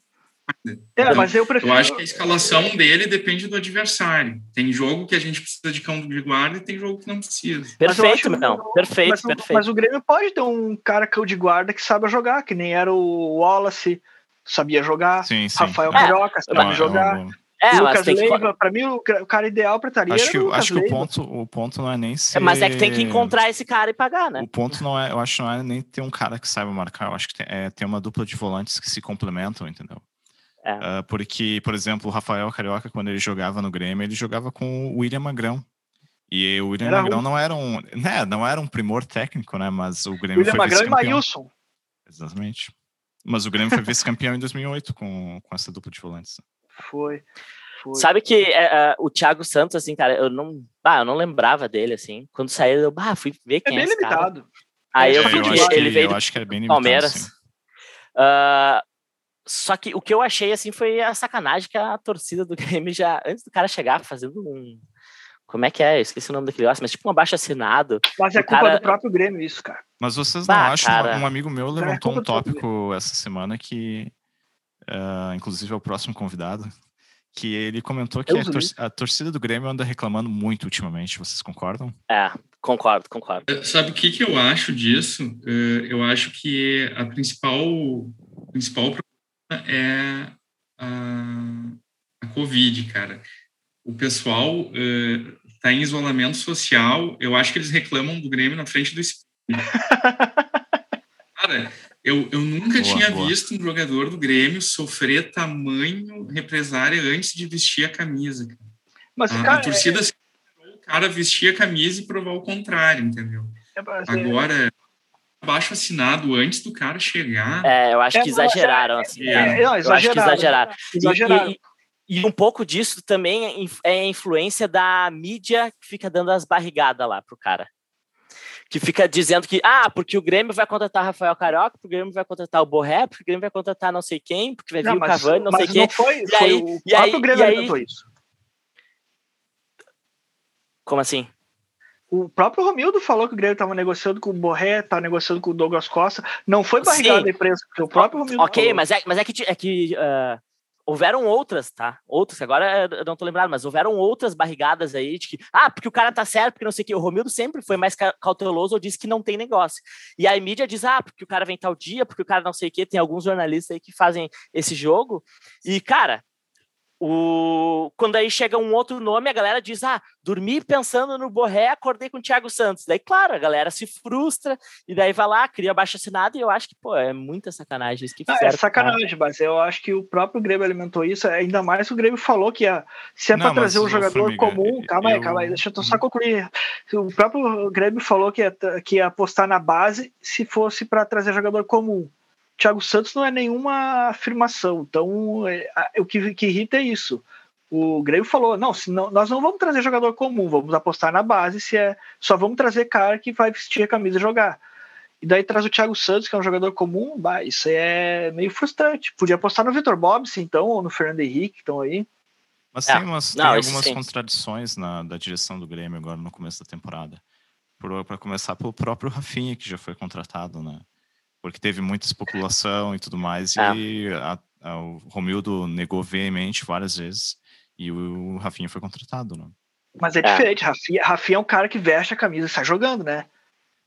[SPEAKER 1] É, mas eu prefiro.
[SPEAKER 4] Eu acho que a escalação dele depende do adversário. Tem jogo que a gente precisa de cão de guarda e tem jogo que não precisa.
[SPEAKER 3] Perfeito, não. Perfeito,
[SPEAKER 1] mas,
[SPEAKER 3] perfeito.
[SPEAKER 1] Mas o Grêmio pode ter um cara cão de guarda que sabe jogar, que nem era o Wallace sabia jogar.
[SPEAKER 2] Sim, sim.
[SPEAKER 1] Rafael Carioca é, sabe jogar. É, Lucas Leiva, que... para mim, o cara ideal para estaria
[SPEAKER 2] acho que, acho que o ponto, o ponto não é nem ser...
[SPEAKER 3] É, mas é que tem que encontrar esse cara e pagar, né?
[SPEAKER 2] O ponto não é, eu acho não é nem ter um cara que saiba marcar, eu acho que tem, é ter uma dupla de volantes que se complementam, entendeu? É. Uh, porque, por exemplo, o Rafael Carioca, quando ele jogava no Grêmio, ele jogava com o William Magrão. E o William era Magrão um... não era um, né, não era um primor técnico, né? Mas o Grêmio
[SPEAKER 1] William
[SPEAKER 2] foi
[SPEAKER 1] Magrão e Maílson.
[SPEAKER 2] Exatamente. Mas o Grêmio foi vice-campeão em 2008 com, com essa dupla de volantes.
[SPEAKER 1] Foi. Foi.
[SPEAKER 3] Sabe que é, o Thiago Santos, assim, cara, eu não, ah, eu não lembrava dele, assim. Quando saiu, eu ah, fui ver é quem é, bem é esse limitado. Cara. Aí eu, é, eu que ele veio
[SPEAKER 2] eu acho que é bem limitado,
[SPEAKER 3] Palmeiras. Uh, só que o que eu achei, assim, foi a sacanagem que a torcida do Grêmio já, antes do cara chegar fazendo um, como é que é? Eu esqueci o nome daquele negócio, mas tipo um abaixo assinado.
[SPEAKER 1] Mas é culpa cara... do próprio Grêmio, isso, cara.
[SPEAKER 2] Mas vocês não ah, acham? Cara... Um amigo meu levantou é um tópico essa semana que, uh, inclusive, é o próximo convidado, que ele comentou que a, tor a, torcida do Grêmio anda reclamando muito ultimamente. Vocês concordam?
[SPEAKER 3] É, concordo, concordo.
[SPEAKER 4] É, sabe o que, que eu acho disso? É, eu acho que a principal, principal problema é a, a Covid, cara. O pessoal está é, em isolamento social. Eu acho que eles reclamam do Grêmio na frente do espelho. cara, eu, eu nunca boa, tinha boa. visto um jogador do Grêmio sofrer tamanho represária antes de vestir a camisa. Mas, a, cara, a torcida é... o cara vestir a camisa e provar o contrário, entendeu? É, Agora, baixo assinado antes do cara chegar.
[SPEAKER 3] É, eu acho é, que exageraram. Assim,
[SPEAKER 1] é, não,
[SPEAKER 3] eu acho que exageraram.
[SPEAKER 1] exageraram.
[SPEAKER 3] E, e, e, um pouco disso também é a influência da mídia que fica dando as barrigadas lá pro cara que fica dizendo que, ah, porque o Grêmio vai contratar Rafael Carioca, porque o Grêmio vai contratar o Borré, porque o Grêmio vai contratar não sei quem, porque vai vir não, o Cavani, não sei quem.
[SPEAKER 1] Foi, e aí, o e aí, Grêmio e aí, isso.
[SPEAKER 3] Como assim?
[SPEAKER 1] O próprio Romildo falou que o Grêmio estava negociando com o Borré, estava negociando com o Douglas Costa. Não foi barrigada a imprensa, porque o próprio Romildo
[SPEAKER 3] Ok,
[SPEAKER 1] falou.
[SPEAKER 3] mas é, mas é que, é que uh, houveram outras, tá? Outras, agora eu não tô lembrado, mas houveram outras barrigadas aí de que, ah, porque o cara tá certo, porque não sei o que. O Romildo sempre foi mais cauteloso ou disse que não tem negócio. E aí a mídia diz, ah, porque o cara vem tal dia, porque o cara não sei o que. Tem alguns jornalistas aí que fazem esse jogo. E, cara, o... Quando aí chega um outro nome, a galera diz: Ah, dormi pensando no Borré, acordei com o Thiago Santos. Daí, claro, a galera se frustra e daí vai lá, cria baixa assinada. E eu acho que, pô, é muita sacanagem isso que
[SPEAKER 1] ah, É sacanagem, mas eu acho que o próprio Grêmio alimentou isso. Ainda mais que o Grêmio falou que ia, se é para trazer um jogador Formiga, comum. Calma eu... aí, calma aí, deixa eu só concluir. O próprio Grêmio falou que ia, que ia apostar na base se fosse para trazer jogador comum. Thiago Santos não é nenhuma afirmação. Então, é, o que, que irrita é isso. O Grêmio falou: não, não, nós não vamos trazer jogador comum, vamos apostar na base, se é só vamos trazer cara que vai vestir a camisa e jogar. E daí traz o Thiago Santos, que é um jogador comum, bah, isso é meio frustrante. Podia apostar no Vitor Bobs, então, ou no Fernando Henrique, que estão aí.
[SPEAKER 2] Mas é. tem, umas, não, tem algumas sim. contradições na, da direção do Grêmio agora no começo da temporada. Para começar pelo próprio Rafinha, que já foi contratado, né? Porque teve muita especulação e tudo mais, é. e a, a, o Romildo negou veemente várias vezes, e o Rafinha foi contratado, né?
[SPEAKER 1] Mas é, é. diferente, Rafinha, Rafinha é um cara que veste a camisa e sai jogando, né?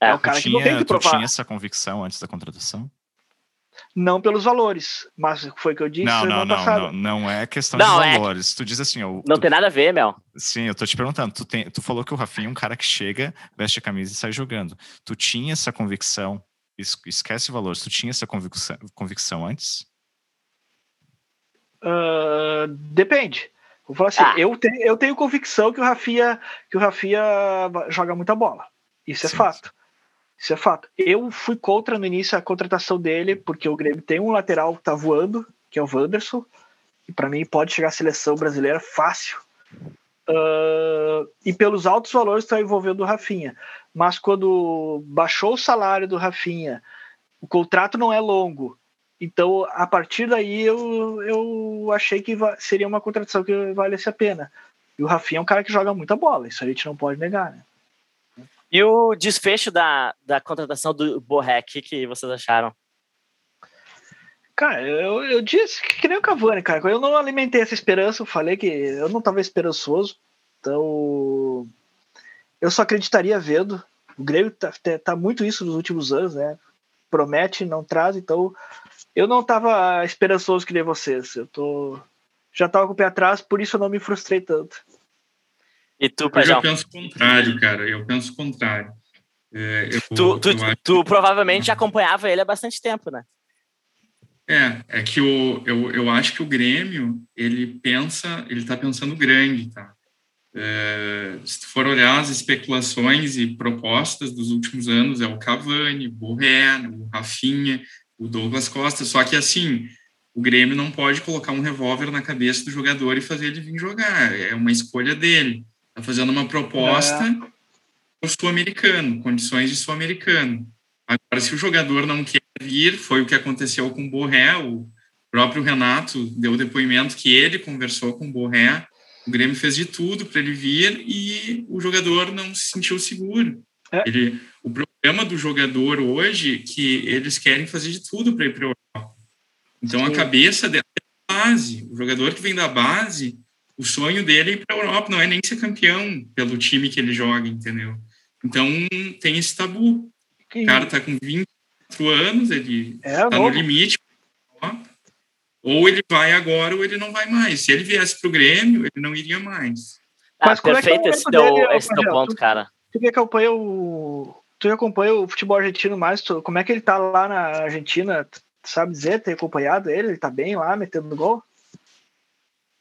[SPEAKER 2] É, é um cara tinha, que não tem que provar. Tu tinha essa convicção antes da contratação?
[SPEAKER 1] Não pelos valores, mas foi o que eu disse
[SPEAKER 2] não, não, não, não, não é questão não, de é valores. É... Tu diz assim, ó,
[SPEAKER 3] não
[SPEAKER 2] tu...
[SPEAKER 3] tem nada a ver, Mel.
[SPEAKER 2] Sim, eu tô te perguntando. Tu, tem, tu falou que o Rafinha é um cara que chega, veste a camisa e sai jogando. Tu tinha essa convicção esquece valores. Tu tinha essa convicção, convicção antes?
[SPEAKER 1] Uh, depende. Vou falar assim, ah. eu, tenho, eu tenho convicção que o Rafinha, que o Rafinha joga muita bola. Isso é Sim. fato. Isso é fato. Eu fui contra no início a contratação dele, porque o Grêmio tem um lateral que tá voando, que é o Wanderson, e para mim pode chegar à seleção brasileira fácil. Uh, e pelos altos valores está envolvendo o Rafinha. Mas quando baixou o salário do Rafinha, o contrato não é longo Então, a partir daí, eu, eu achei que seria uma contratação que valesse a pena. E o Rafinha é um cara que joga muita bola, isso a gente não pode negar, né?
[SPEAKER 3] E o desfecho da, da contratação do Borré, o que, que vocês acharam?
[SPEAKER 1] Cara, eu, eu disse que, que nem o Cavani, cara. Eu não alimentei essa esperança, eu falei que eu não estava esperançoso. Então, eu só acreditaria vendo. O Grêmio tá, tá, muito isso nos últimos anos, né? Promete, não traz, então eu não estava esperançoso que nem vocês. Eu tô já estava com o pé atrás, por isso eu não me frustrei tanto.
[SPEAKER 3] E tu,
[SPEAKER 4] Pajão? Eu penso o contrário, cara. Eu penso o contrário. É, eu,
[SPEAKER 3] tu, tu, eu tu provavelmente acompanhava ele há bastante tempo, né?
[SPEAKER 4] É, é que o, eu, eu acho que o Grêmio, ele pensa, ele está pensando grande, tá? É, se tu for olhar as especulações e propostas dos últimos anos, é o Cavani, o Borré, o Rafinha, o Douglas Costa, só que assim, o Grêmio não pode colocar um revólver na cabeça do jogador e fazer ele vir jogar, é uma escolha dele. Está fazendo uma proposta é. sul-americano, condições de sul-americano. Agora, se o jogador não quer vir, foi o que aconteceu com o Borré, o próprio Renato deu depoimento que ele conversou com o Borré, o Grêmio fez de tudo para ele vir e o jogador não se sentiu seguro. É. Ele, o problema do jogador hoje é que eles querem fazer de tudo para ir para a Europa. Então, Sim. a cabeça dela é base. O jogador que vem da base, o sonho dele é ir para a Europa, não é nem ser campeão pelo time que ele joga, entendeu? Então, tem esse tabu. O cara tá com 24 anos, ele é, tá no limite. Ou ele vai agora ou ele não vai mais. Se ele viesse pro Grêmio, ele não iria mais.
[SPEAKER 3] Ah, Mas perfeito é, é esse, teu, dele, esse teu ponto, cara.
[SPEAKER 1] Tu que acompanha o. Tu acompanha o futebol argentino mais, tu, como é que ele tá lá na Argentina? Tu sabe dizer, ter acompanhado ele? Ele tá bem lá, metendo gol?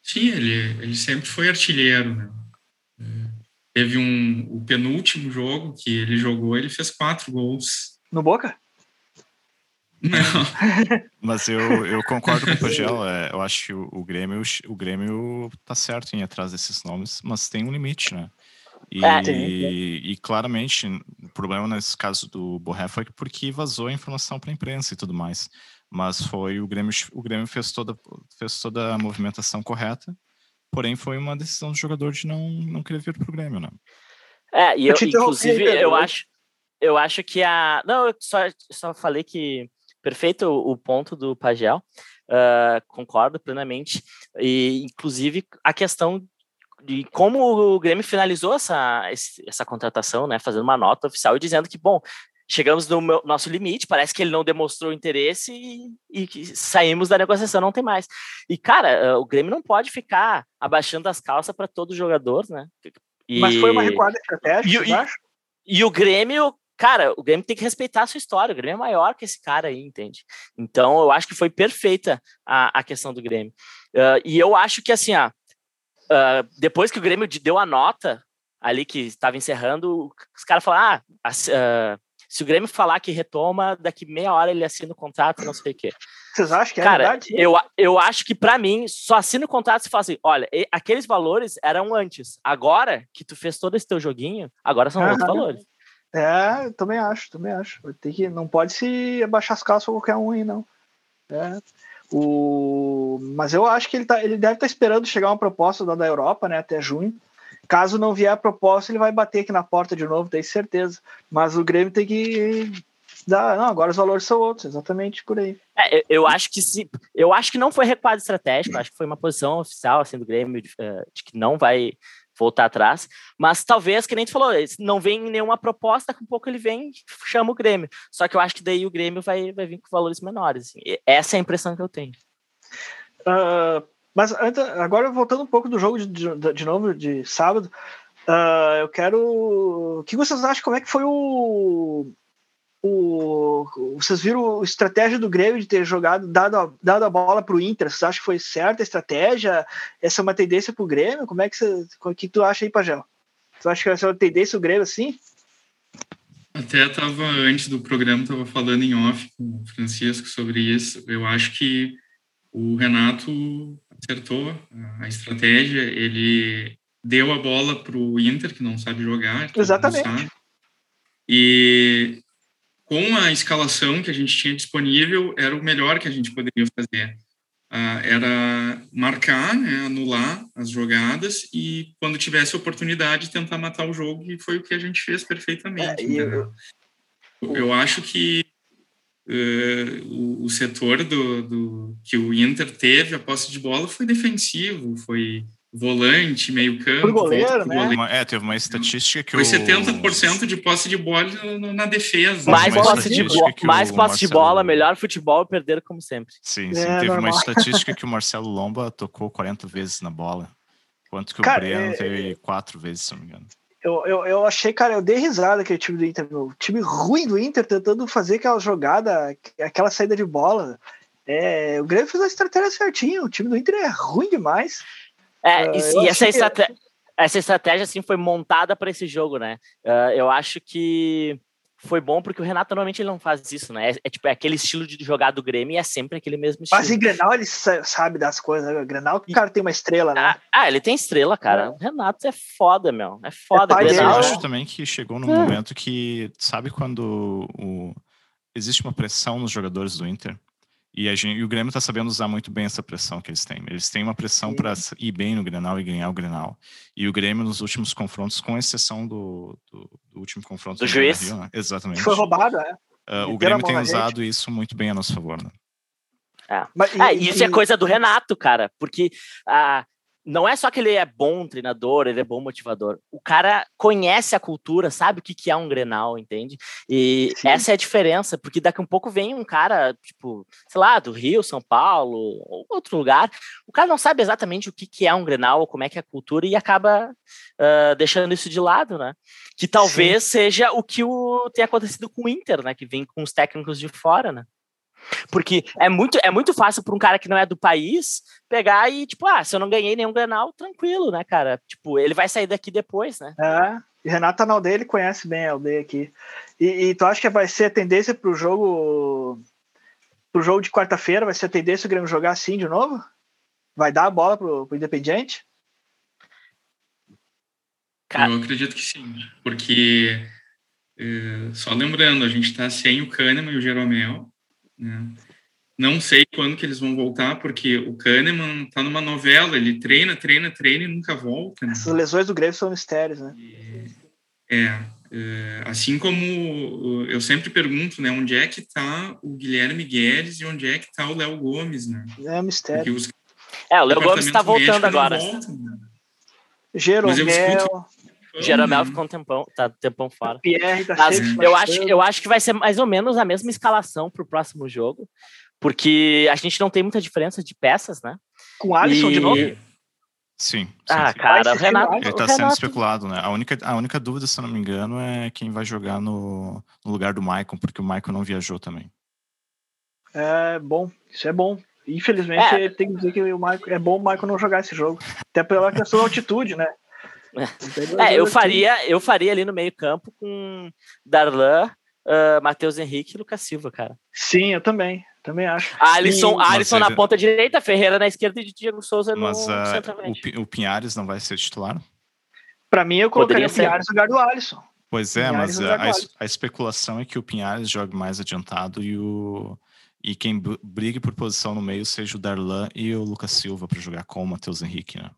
[SPEAKER 4] Sim, ele, ele sempre foi artilheiro, né? Teve um, o penúltimo jogo que ele jogou, ele fez quatro gols.
[SPEAKER 1] No Boca?
[SPEAKER 4] Não.
[SPEAKER 2] Mas eu, eu concordo com o Pagel. É, eu acho que o, o, Grêmio, o Grêmio tá certo em ir atrás desses nomes, mas tem um limite, né? E, é, e, e, claramente, o problema nesse caso do Borré foi porque vazou a informação para a imprensa e tudo mais. Mas foi o Grêmio, o Grêmio fez toda, fez toda a movimentação correta Porém, foi uma decisão do jogador de não, não querer vir pro Grêmio, né?
[SPEAKER 3] É, e eu, eu inclusive, eu acho, eu acho que a. Não, eu só, só falei que. Perfeito o, ponto do Pagel, uh, concordo plenamente. E, inclusive, a questão de como o Grêmio finalizou essa, essa contratação, né, fazendo uma nota oficial e dizendo que, bom, chegamos no meu, nosso limite, parece que ele não demonstrou interesse e, e, saímos da negociação, não tem mais. E, cara, eh, o Grêmio não pode ficar abaixando as calças para todo jogador, né?
[SPEAKER 1] E, Mas foi uma recuada estratégica,
[SPEAKER 3] e, e, e o Grêmio, cara, o Grêmio tem que respeitar a sua história, o Grêmio é maior que esse cara aí, entende? Então, eu acho que foi perfeita a, a questão do Grêmio. Uh, e eu acho que, assim, ó, uh, depois que o Grêmio deu a nota ali que estava encerrando, os caras falaram, ah, uh, se o Grêmio falar que retoma, daqui meia hora ele assina o contrato, não sei o quê.
[SPEAKER 1] Vocês acham que é
[SPEAKER 3] Cara,
[SPEAKER 1] verdade?
[SPEAKER 3] Eu, eu acho que para mim, só assina o contrato se fala assim, olha, aqueles valores eram antes. Agora que tu fez todo esse teu joguinho, agora são outros valores.
[SPEAKER 1] É, eu também acho, também acho. Tem que, não pode se abaixar as calças para qualquer um aí, não. É. O, mas eu acho que ele, tá, ele deve estar tá esperando chegar uma proposta da, da Europa, né, até junho. Caso não vier a proposta, ele vai bater aqui na porta de novo, tenho certeza. Mas o Grêmio tem que dar. Não, agora os valores são outros, exatamente por aí.
[SPEAKER 3] É, eu acho que se. Eu acho que não foi recuado estratégico, acho que foi uma posição oficial assim, do Grêmio de, eh, de que não vai voltar atrás, mas talvez, que nem tu falou, não vem nenhuma proposta, com um pouco ele vem chama o Grêmio. Só que eu acho que daí o Grêmio vai, vai vir com valores menores. Assim. Essa é a impressão que eu tenho.
[SPEAKER 1] Uh, mas agora voltando um pouco do jogo de, de, de novo, de sábado, uh, eu quero. O que vocês acham? Como é que foi o. o vocês viram a estratégia do Grêmio de ter jogado, dado a, dado a bola para o Inter? Vocês acham que foi certa a estratégia? Essa é uma tendência para o Grêmio? Como é que você. O que tu acha aí, Pajel? Tu acha que essa é uma tendência o Grêmio assim?
[SPEAKER 4] Até estava antes do programa, estava falando em off com o Francisco sobre isso. Eu acho que o Renato acertou a estratégia, ele deu a bola para o Inter, que não sabe jogar.
[SPEAKER 1] Exatamente. Sabe.
[SPEAKER 4] E com a escalação que a gente tinha disponível, era o melhor que a gente poderia fazer. Uh, era marcar, né, anular as jogadas e, quando tivesse oportunidade, tentar matar o jogo, e foi o que a gente fez perfeitamente. É, eu, eu, eu, acho que uh, o, o, setor do, do, que o Inter teve, a posse de bola, foi defensivo, foi volante, meio campo. Foi
[SPEAKER 1] goleiro, né?
[SPEAKER 2] Goleiro. É, teve uma estatística que
[SPEAKER 4] Foi o... 70% de posse de bola na defesa.
[SPEAKER 3] Mais posse de, bola, mais posse Marcelo... de bola, melhor futebol, perder como sempre.
[SPEAKER 2] Sim, sim. É, teve normal. uma estatística que o Marcelo Lomba tocou 40 vezes na bola. Quanto que o cara, Breno é... teve quatro vezes, se não me engano.
[SPEAKER 1] Eu, eu, eu achei, cara, eu dei risada aquele time do Inter, o time ruim do Inter, tentando fazer aquela jogada, aquela saída de bola. É, o Grêmio fez a estratégia certinho, o time do Inter é ruim demais.
[SPEAKER 3] É, uh, e, e essa, estratégia, essa estratégia assim, foi montada para esse jogo, né? Uh, eu acho que foi bom porque o Renato normalmente ele não faz isso, né? É, é, tipo é aquele estilo de jogar do Grêmio e é sempre aquele mesmo estilo.
[SPEAKER 1] Mas em Grenal ele sabe das coisas, né? O Grenal o cara tem uma estrela, né?
[SPEAKER 3] Ah, ah ele tem estrela, cara. É. O Renato é foda, meu. É foda. É
[SPEAKER 2] Grenal, eu acho também que chegou num é. momento que sabe quando o... existe uma pressão nos jogadores do Inter e, gente, e, o Grêmio está sabendo usar muito bem essa pressão que eles têm. Eles têm uma pressão para ir bem no Grenal e ganhar o Grenal. E o Grêmio, nos últimos confrontos, com exceção do, do, do último confronto
[SPEAKER 3] do juiz, Rio,
[SPEAKER 2] né? exatamente.
[SPEAKER 1] Foi roubado, é.
[SPEAKER 2] Uh, o Grêmio tem usado gente. isso muito bem a nosso favor, né?
[SPEAKER 3] É. Mas, é, e, isso é coisa do Renato, cara, porque uh, não é só que ele é bom treinador, ele é bom motivador. O cara conhece a cultura, sabe o que, que é um Grenal, entende? E Sim. essa é a diferença, porque daqui a um pouco vem um cara, tipo, sei lá, do Rio, São Paulo, ou outro lugar. O cara não sabe exatamente o que, que é um Grenal, ou como é que é a cultura, e acaba uh, deixando isso de lado, né? Que talvez Sim. seja o que o, tem acontecido com o Inter, né? Que vem com os técnicos de fora, né? Porque é muito, é muito fácil para um cara que não é do país pegar e, tipo, ah, se eu não ganhei nenhum Grenal, tranquilo, né, cara? Tipo, ele vai sair daqui depois, né?
[SPEAKER 1] É, e Renato tá na aldeia, ele conhece bem a aldeia aqui. E, e tu acha que vai ser a tendência pro jogo pro jogo de quarta-feira? Vai ser a tendência o Grêmio jogar assim de novo? Vai dar a bola pro, pro Independiente?
[SPEAKER 4] Cara... Eu acredito que sim, porque eh, só lembrando, a gente está sem o Kahneman e o Jeromel, né? Não sei quando que eles vão voltar, porque o Kahneman tá numa novela, ele treina, treina, treina e nunca volta.
[SPEAKER 1] Né? Essas lesões do Grêmio são mistérios, né?
[SPEAKER 4] É, é, assim como eu sempre pergunto, né, onde é que tá o Guilherme Guedes e onde é que tá o Léo Gomes, né?
[SPEAKER 1] É um mistério. Os,
[SPEAKER 3] é, o Léo Gomes está voltando agora.
[SPEAKER 1] Voltam, né? Jeromel...
[SPEAKER 3] Jeromel ficou um tempão, tá um tempão fora.
[SPEAKER 1] Pierre tá
[SPEAKER 3] Mas eu acho, eu acho que vai ser mais ou menos a mesma escalação para o próximo jogo, porque a gente não tem muita diferença de peças, né?
[SPEAKER 1] Com o Alisson e... de novo?
[SPEAKER 2] Sim. sim
[SPEAKER 3] ah, sim. cara, o Renato.
[SPEAKER 2] Ele está sendo especulado, né? A única, a única dúvida, se eu não me engano, é quem vai jogar no, no lugar do Maicon, porque o Maicon não viajou também.
[SPEAKER 1] É bom, isso é bom. Infelizmente, é. tem que dizer que o Michael, é bom o Michael não jogar esse jogo. Até pela questão da altitude, né?
[SPEAKER 3] É, eu faria, eu faria ali no meio-campo com Darlan, uh, Matheus Henrique e Lucas Silva, cara.
[SPEAKER 1] Sim, eu também. Também acho.
[SPEAKER 3] Alisson, e... Alisson na ponta direita, Ferreira na esquerda e Diego Souza no
[SPEAKER 2] Mas uh, o, Pinhares não vai ser titular?
[SPEAKER 1] Para mim, eu colocaria o Pinhares no lugar do Alisson.
[SPEAKER 2] Pois é, Pinhares mas a, a, especulação é que o Pinhares jogue mais adiantado e o e quem brigue por posição no meio seja o Darlan e o Lucas Silva para jogar com o Matheus Henrique, né?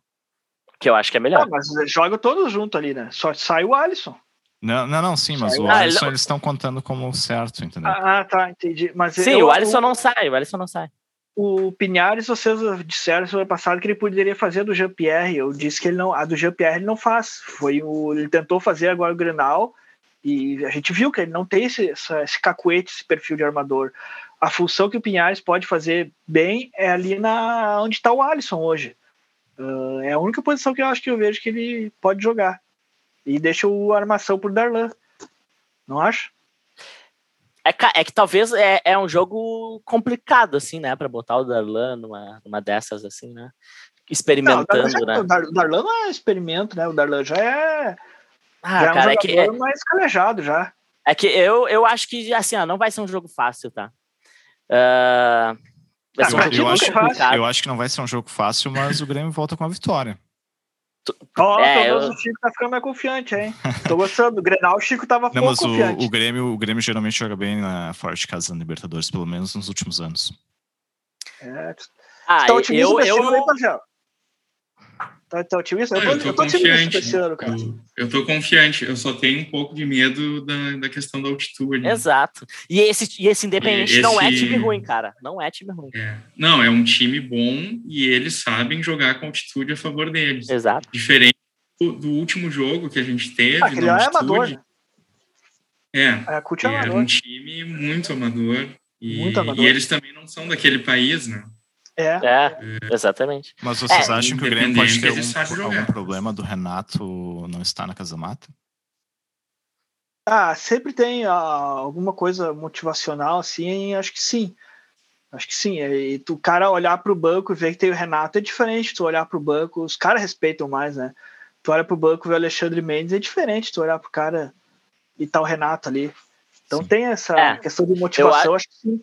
[SPEAKER 3] Que eu acho que é melhor. Ah,
[SPEAKER 1] mas joga todos juntos ali, né? Só sai o Alisson.
[SPEAKER 2] Não, não, não sim, mas sai o Alisson eles estão contando como certo, entendeu?
[SPEAKER 1] Ah, tá, entendi. Mas
[SPEAKER 3] sim, eu, o Alisson o, não sai, o Alisson não sai.
[SPEAKER 1] O Pinhares, vocês disseram semana passada que ele poderia fazer a do Jean-Pierre. Eu disse que ele não, a do Jean-Pierre ele não faz. Foi o, ele tentou fazer agora o Grenal e a gente viu que ele não tem esse, esse cacuete, esse perfil de armador. A função que o Pinhares pode fazer bem é ali na onde está o Alisson hoje. Uh, é a única posição que eu acho que eu vejo que ele pode jogar. E deixa o armação por Darlan. Não acho?
[SPEAKER 3] É, é que talvez é, é um jogo complicado, assim, né? Pra botar o Darlan numa, numa dessas, assim, né? Experimentando, não, o
[SPEAKER 1] né?
[SPEAKER 3] O
[SPEAKER 1] Darlan não é experimento, né? O Darlan já é. Ah, já cara, é, um é que é mais calejado já.
[SPEAKER 3] É que eu, eu acho que, assim, ó, não vai ser um jogo fácil, tá? Uh,
[SPEAKER 2] eu, eu, acho, eu, acho, que não vai ser um jogo fácil, mas o Grêmio volta com a vitória.
[SPEAKER 1] Ó, oh, é, eu... o Chico tá ficando mais confiante, hein? Tô gostando. O Grenal, o Chico tava Não, mas
[SPEAKER 2] o, o, Grêmio, o Grêmio geralmente joga bem na forte casa da Libertadores, pelo menos nos últimos anos.
[SPEAKER 1] É. Ah, tá eu, eu... Aí, Tá, tá otimista?
[SPEAKER 4] Eu, tô, eu tô, confiante. Ano, eu, eu tô confiante. Eu só tenho um pouco de medo da, da questão da altitude.
[SPEAKER 3] Exato. E esse, e esse Independente esse... não é time ruim, cara. Não é time ruim.
[SPEAKER 4] É. Não, é um time bom e eles sabem jogar com altitude a favor deles.
[SPEAKER 3] Exato.
[SPEAKER 4] Diferente do, do último jogo que a gente teve. Ah,
[SPEAKER 1] aquele é amador. Né?
[SPEAKER 4] É, é, é era um time muito amador. E, muito amador. E eles também não são daquele país, né?
[SPEAKER 3] É. é, exatamente.
[SPEAKER 2] Mas vocês é. acham que o Grêmio pode ter algum, algum problema do Renato não estar na Casa Mata?
[SPEAKER 1] Ah, sempre tem ah, alguma coisa motivacional, assim, acho que sim. Acho que sim. E tu, o cara olhar para o banco e ver que tem o Renato é diferente. Tu olhar para o banco, os caras respeitam mais, né? Tu olha para o banco e vê o Alexandre Mendes, é diferente tu olhar para o cara e tá o Renato ali. Então sim. tem essa é. questão de motivação, eu acho que sim.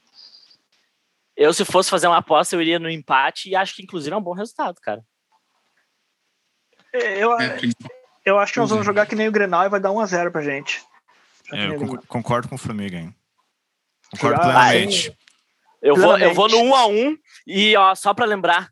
[SPEAKER 3] Eu, se fosse fazer uma aposta, eu iria no empate e acho que, inclusive, é um bom resultado, cara.
[SPEAKER 1] É, eu, é, eu acho que nós vamos jogar que nem o Grenal e vai dar 1x0 pra gente.
[SPEAKER 2] É, eu concordo com o Flamengo, hein? Concordo plenamente.
[SPEAKER 3] Eu vou, eu vou no 1x1 e, ó, só pra lembrar,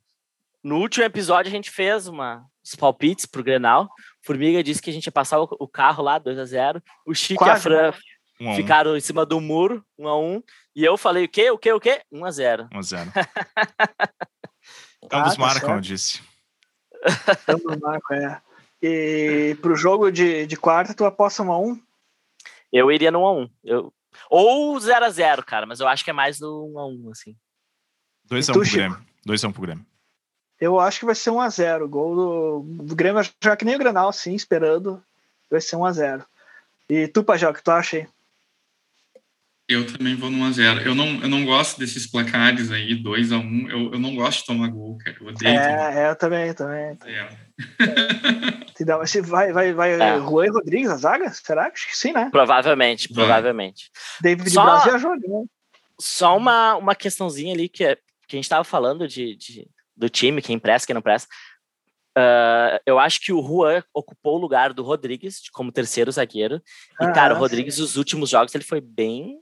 [SPEAKER 3] no último episódio a gente fez uma, os palpites pro Grenal. Formiga disse que a gente ia passar o, o carro lá, 2x0. O Chico Quase, e a Fran um ficaram em cima do muro, 1x1. E eu falei o quê? O quê? O quê? 1 a 0
[SPEAKER 2] 1 a 0 Ambos ah, tá marcam, eu disse.
[SPEAKER 1] Ambos marcam, é. E pro jogo de, de quarta, tu aposta 1 a 1
[SPEAKER 3] Eu iria no 1 a 1 eu... Ou 0 a 0 cara, mas eu acho que é mais do 1 a 1 assim.
[SPEAKER 2] 2 a 1 pro Grêmio. 2 a 1 pro Grêmio.
[SPEAKER 1] Eu acho que vai ser 1 a 0 Gol do, do Grêmio, já que nem o Granal, sim, esperando. Vai ser 1 a 0 E tu, Pajé, o que tu acha aí?
[SPEAKER 4] Eu também vou no 1x0. Eu não, eu não gosto desses placares aí, 2x1. Eu, eu não gosto de tomar gol, cara. Eu odeio.
[SPEAKER 1] É, é eu também, também. É. vai, vai, vai é. Juan Rodrigues a zaga? Será? Acho que sim, né?
[SPEAKER 3] Provavelmente, vai. provavelmente.
[SPEAKER 1] David só, Braz ajuda, né?
[SPEAKER 3] Só uma, uma questãozinha ali que, que a gente estava falando de, de, do time, quem presta, quem não presta. Uh, eu acho que o Juan ocupou o lugar do Rodrigues como terceiro zagueiro. E, ah, cara, o Rodrigues, sim. os últimos jogos, ele foi bem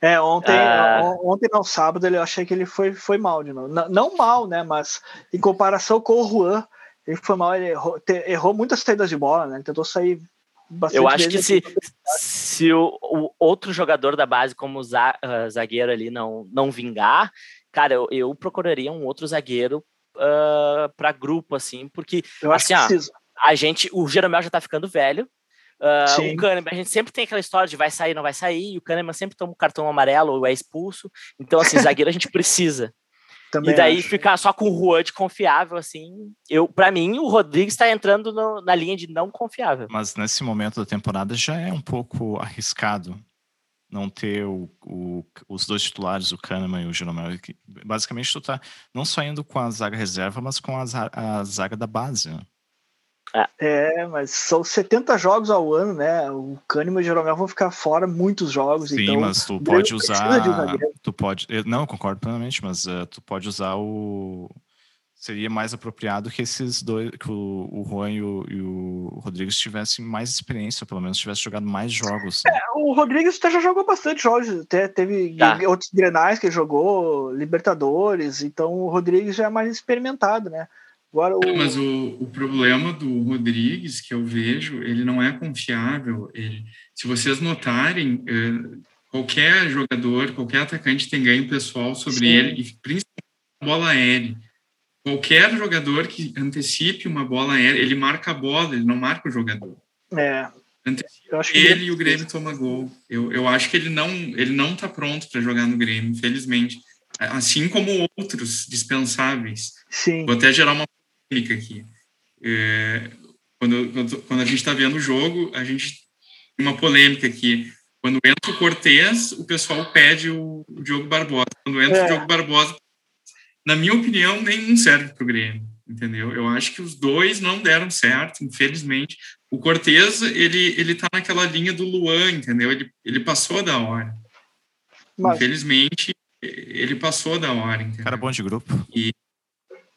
[SPEAKER 1] é, ontem, ah. ontem no sábado eu achei que ele foi, foi mal de novo. Não, não, mal, né? Mas em comparação com o Juan, ele foi mal, ele errou, te, errou muitas saídas de bola, né? Ele tentou sair bastante.
[SPEAKER 3] Eu acho que se, se o, o, outro jogador da base, como uh, zagueiro ali, não, não vingar, cara, eu, eu procuraria um outro zagueiro uh, ah, para grupo, assim, porque
[SPEAKER 1] eu acho
[SPEAKER 3] assim, que a gente, o Jeromel já tá ficando velho, Uh, o Kahneman, a gente sempre tem aquela história de vai sair, não vai sair, e o Kahneman sempre toma um cartão amarelo ou é expulso. Então, assim, zagueiro a gente precisa. Também e daí acho. ficar só com o Juan de confiável, assim. Eu, para mim, o Rodrigues está entrando no, na linha de não confiável.
[SPEAKER 2] Mas nesse momento da temporada já é um pouco arriscado não ter o, o, os dois titulares, o Kahneman e o Jeromel. Basicamente, tu tá não só indo com a zaga reserva, mas com a, a zaga da base. Né?
[SPEAKER 1] É. é, mas são 70 jogos ao ano, né? O Kahneman e o Jeromel vão ficar fora muitos jogos.
[SPEAKER 2] Sim,
[SPEAKER 1] então,
[SPEAKER 2] mas tu pode usar. Tu pode. Não, concordo plenamente, mas uh, tu pode usar o. Seria mais apropriado que esses dois, que o, o Juan e o, e o Rodrigues tivessem mais experiência, pelo menos tivessem jogado mais jogos.
[SPEAKER 1] Né? É, o Rodrigues até já jogou bastante jogos, até teve tá. outros grenais que ele jogou, Libertadores, então o Rodrigues já é mais experimentado, né?
[SPEAKER 4] Agora, o... Mas o, o problema do Rodrigues, que eu vejo, ele não é confiável. Ele, se vocês notarem, é, qualquer jogador, qualquer atacante tem ganho pessoal sobre Sim. ele, e principalmente a bola aérea. Qualquer jogador que antecipe uma bola aérea, ele marca a bola, ele não marca o jogador.
[SPEAKER 1] É.
[SPEAKER 4] Antecipa ele e o Grêmio toma gol. Eu, eu acho que ele não ele não está pronto para jogar no Grêmio, infelizmente. Assim como outros dispensáveis.
[SPEAKER 1] Sim.
[SPEAKER 4] Vou até gerar uma polêmica aqui. É, quando, quando, quando, a gente está vendo o jogo, a gente tem uma polêmica aqui. Quando entra o Cortez, o pessoal pede o, o Diogo Barbosa. Quando entra é. o Diogo Barbosa, na minha opinião, nenhum serve para o Grêmio, entendeu? Eu acho que os dois não deram certo, infelizmente. O Cortez, ele, ele tá naquela linha do Luan, entendeu? Ele, ele passou da hora. Mas... Infelizmente, ele passou da hora, entendeu?
[SPEAKER 2] Cara bom de grupo.
[SPEAKER 4] E,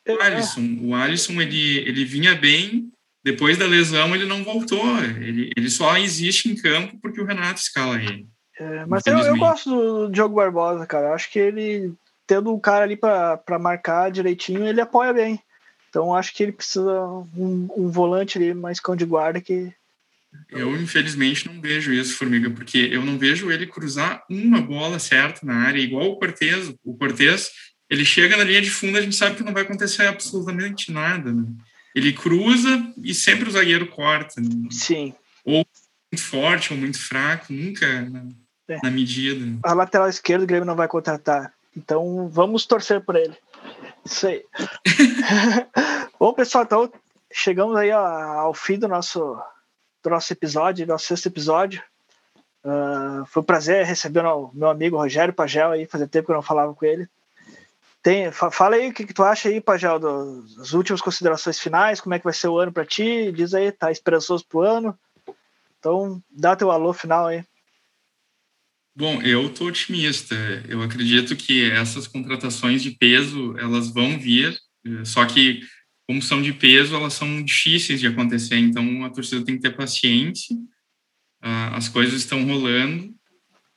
[SPEAKER 4] o Alisson, o Alisson ele, ele vinha bem depois da lesão ele não voltou. Ele, ele só existe em campo porque o Renato escala ele.
[SPEAKER 1] É, mas eu, eu, gosto do Diogo Barbosa, cara. Eu acho que ele, tendo um cara ali para marcar direitinho, ele apoia bem. Então acho que ele precisa um, um volante ali mais cão de guarda que.
[SPEAKER 4] Eu, infelizmente, não vejo isso, Formiga, porque eu não vejo ele cruzar uma bola certa na área, igual o Cortez. O Cortez, ele chega na linha de fundo, a gente sabe que não vai acontecer absolutamente nada, né? Ele cruza e sempre o zagueiro corta. Né?
[SPEAKER 1] Sim.
[SPEAKER 4] Ou muito forte ou muito fraco, nunca na, é. na medida.
[SPEAKER 1] A lateral esquerda o Grêmio não vai contratar. Então vamos torcer por ele. Isso aí. Bom, pessoal, então chegamos aí ao fim do nosso, do nosso episódio, nosso sexto episódio. Uh, foi um prazer receber o meu amigo Rogério Pagel aí, fazia tempo que eu não falava com ele. Tem, fala aí o que, que tu acha aí, Pajal, das últimas considerações finais, como é que vai ser o ano para ti? Diz aí, tá esperançoso pro ano? Então, dá teu alô final aí.
[SPEAKER 4] Bom, eu tô otimista. Eu acredito que essas contratações de peso, elas vão vir, só que como são de peso, elas são difíceis de acontecer, então a torcida tem que ter paciência. Ah, as coisas estão rolando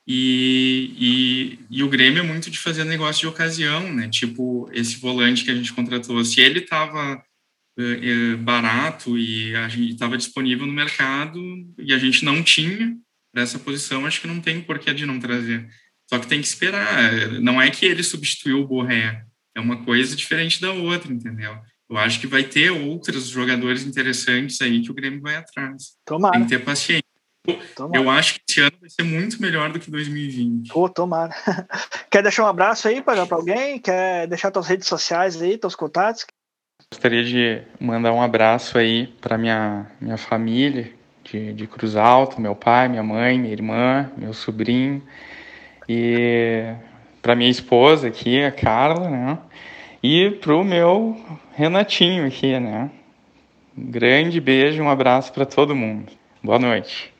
[SPEAKER 4] e, e, e, o Grêmio é muito de fazer negócio de ocasião, né? Tipo, esse volante que a gente contratou, se ele estava uh, uh, barato e a gente estava disponível no mercado e a gente não tinha para essa posição, acho que não tem porquê de não trazer. Só que tem que esperar. Não é que ele substituiu o Borré, é uma coisa diferente da outra, entendeu? Eu acho que vai ter outros jogadores interessantes aí que o Grêmio vai atrás.
[SPEAKER 1] Tomara.
[SPEAKER 4] Tem que ter paciência. Tomara. Eu acho que esse ano vai ser muito melhor do que 2020.
[SPEAKER 1] Pô, tomara. Quer deixar um abraço aí para alguém? Quer deixar suas redes sociais aí, teus contatos?
[SPEAKER 5] Gostaria de mandar um abraço aí para minha, minha família de, de Cruz Alto, meu pai, minha mãe, minha irmã, meu sobrinho e para minha esposa aqui, a Carla, né? E pro meu Renatinho aqui, né? Um grande beijo, um abraço para todo mundo. Boa noite.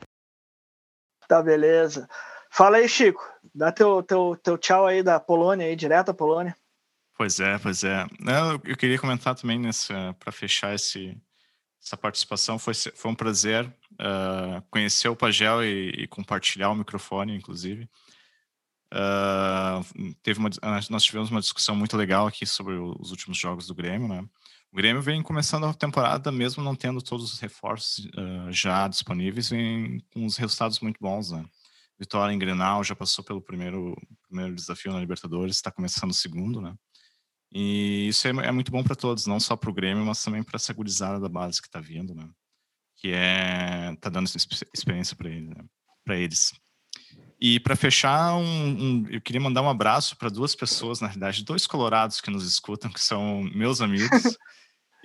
[SPEAKER 1] Tá, beleza. Fala aí, Chico. Dá teu, teu, teu tchau aí da Polônia, aí, direto à Polônia.
[SPEAKER 2] Pois é, pois é. Eu queria comentar também para fechar esse, essa participação. Foi, foi um prazer uh, conhecer o Pagel e, e, compartilhar o microfone, inclusive. Uh, teve uma, nós tivemos uma discussão muito legal aqui sobre os últimos jogos do Grêmio, né? O Grêmio vem começando a temporada, mesmo não tendo todos os reforços uh, já disponíveis, vem com uns resultados muito bons, né? Vitória em Grenal já passou pelo primeiro, primeiro desafio na Libertadores, está começando o segundo, né? E isso é, é muito bom para todos, não só para o Grêmio, mas também para essa gurizada da base que está vindo, né? Que é tá dando experiência para eles, né? eles. E para fechar, um, um, eu queria mandar um abraço para duas pessoas, na realidade, dois colorados que nos escutam, que são meus amigos.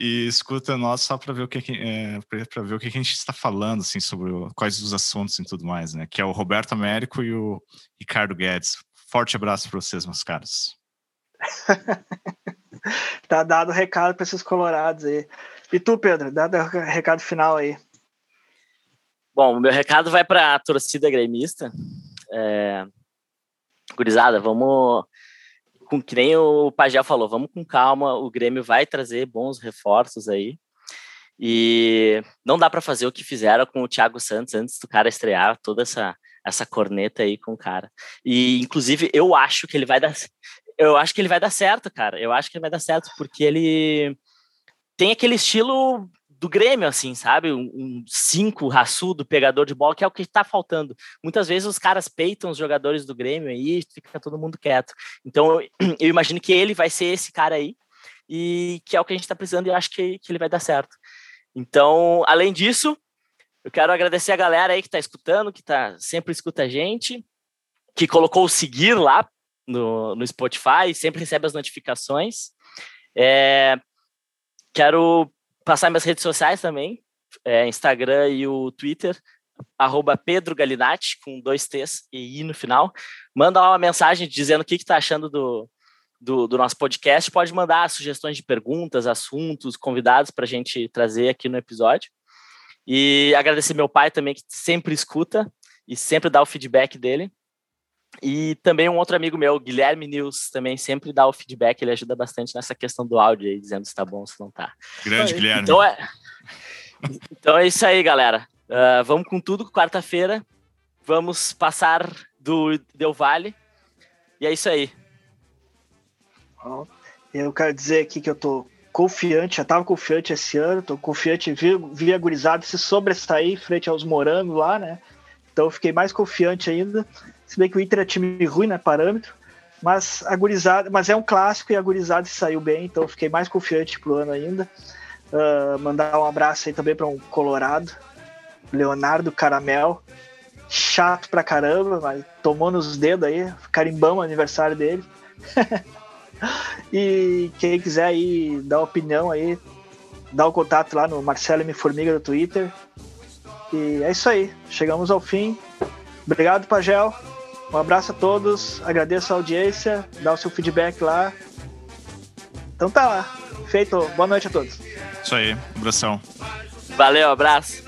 [SPEAKER 2] e escuta nós só para ver o que, é, para ver o que a gente está falando assim sobre o, quais os assuntos e tudo mais, né? Que é o Roberto Américo e o Ricardo Guedes. Forte abraço para vocês, meus caros.
[SPEAKER 1] tá dado o recado para esses colorados aí. E tu, Pedro, dá o recado final aí.
[SPEAKER 3] Bom, o meu recado vai para a torcida gremista. É... Gurizada, vamos com que nem o Pajé falou, vamos com calma, o Grêmio vai trazer bons reforços aí. E não dá para fazer o que fizeram com o Thiago Santos antes do cara estrear, toda essa essa corneta aí com o cara. E inclusive eu acho que ele vai dar eu acho que ele vai dar certo, cara. Eu acho que ele vai dar certo porque ele tem aquele estilo do Grêmio, assim, sabe? Um, um cinco raçudo, pegador de bola, que é o que está faltando. Muitas vezes os caras peitam os jogadores do Grêmio aí fica todo mundo quieto. Então, eu imagino que ele vai ser esse cara aí, e que é o que a gente está precisando, e eu acho que, que ele vai dar certo. Então, além disso, eu quero agradecer a galera aí que está escutando, que tá, sempre escuta a gente, que colocou o seguir lá no, no Spotify, sempre recebe as notificações. É, quero passar minhas redes sociais também, é, Instagram e o Twitter, arroba Pedro Galinatti, com dois T's e I no final. Manda lá uma mensagem dizendo o que está achando do, do, do, nosso podcast. Pode mandar sugestões de perguntas, assuntos, convidados para a gente trazer aqui no episódio. E agradecer meu pai também, que sempre escuta e sempre dá o feedback dele. E também um outro amigo meu, Guilherme News, também sempre dá o feedback, ele ajuda bastante nessa questão do áudio aí, dizendo se tá bom ou se não tá.
[SPEAKER 2] Grande, Guilherme.
[SPEAKER 3] Então é, Então é isso aí, galera. Uh, vamos com tudo, quarta-feira. Vamos passar do Del Vale. E é isso aí.
[SPEAKER 1] Eu quero dizer aqui que eu tô confiante, já tava confiante esse ano, tô confiante, vi, vi a gurizada se sobressair frente aos morangos lá, né? Então eu fiquei mais confiante ainda. Se bem que o Inter é time ruim, né? Parâmetro. Mas a mas é um clássico e a gurizada saiu bem, então fiquei mais confiante pro ano ainda. Uh, mandar um abraço aí também para um Colorado, Leonardo Caramel. Chato pra caramba, mas tomou nos dedos aí, carimbão o aniversário dele. e quem quiser aí dar opinião aí, dá o contato lá no Marcelo M. Formiga do Twitter. E é isso aí, chegamos ao fim. Obrigado, Pagel. Um abraço a todos, agradeço a audiência, dá o seu feedback lá. Então tá lá, feito. Boa noite a todos.
[SPEAKER 2] Isso aí, abração.
[SPEAKER 3] Valeu, abraço.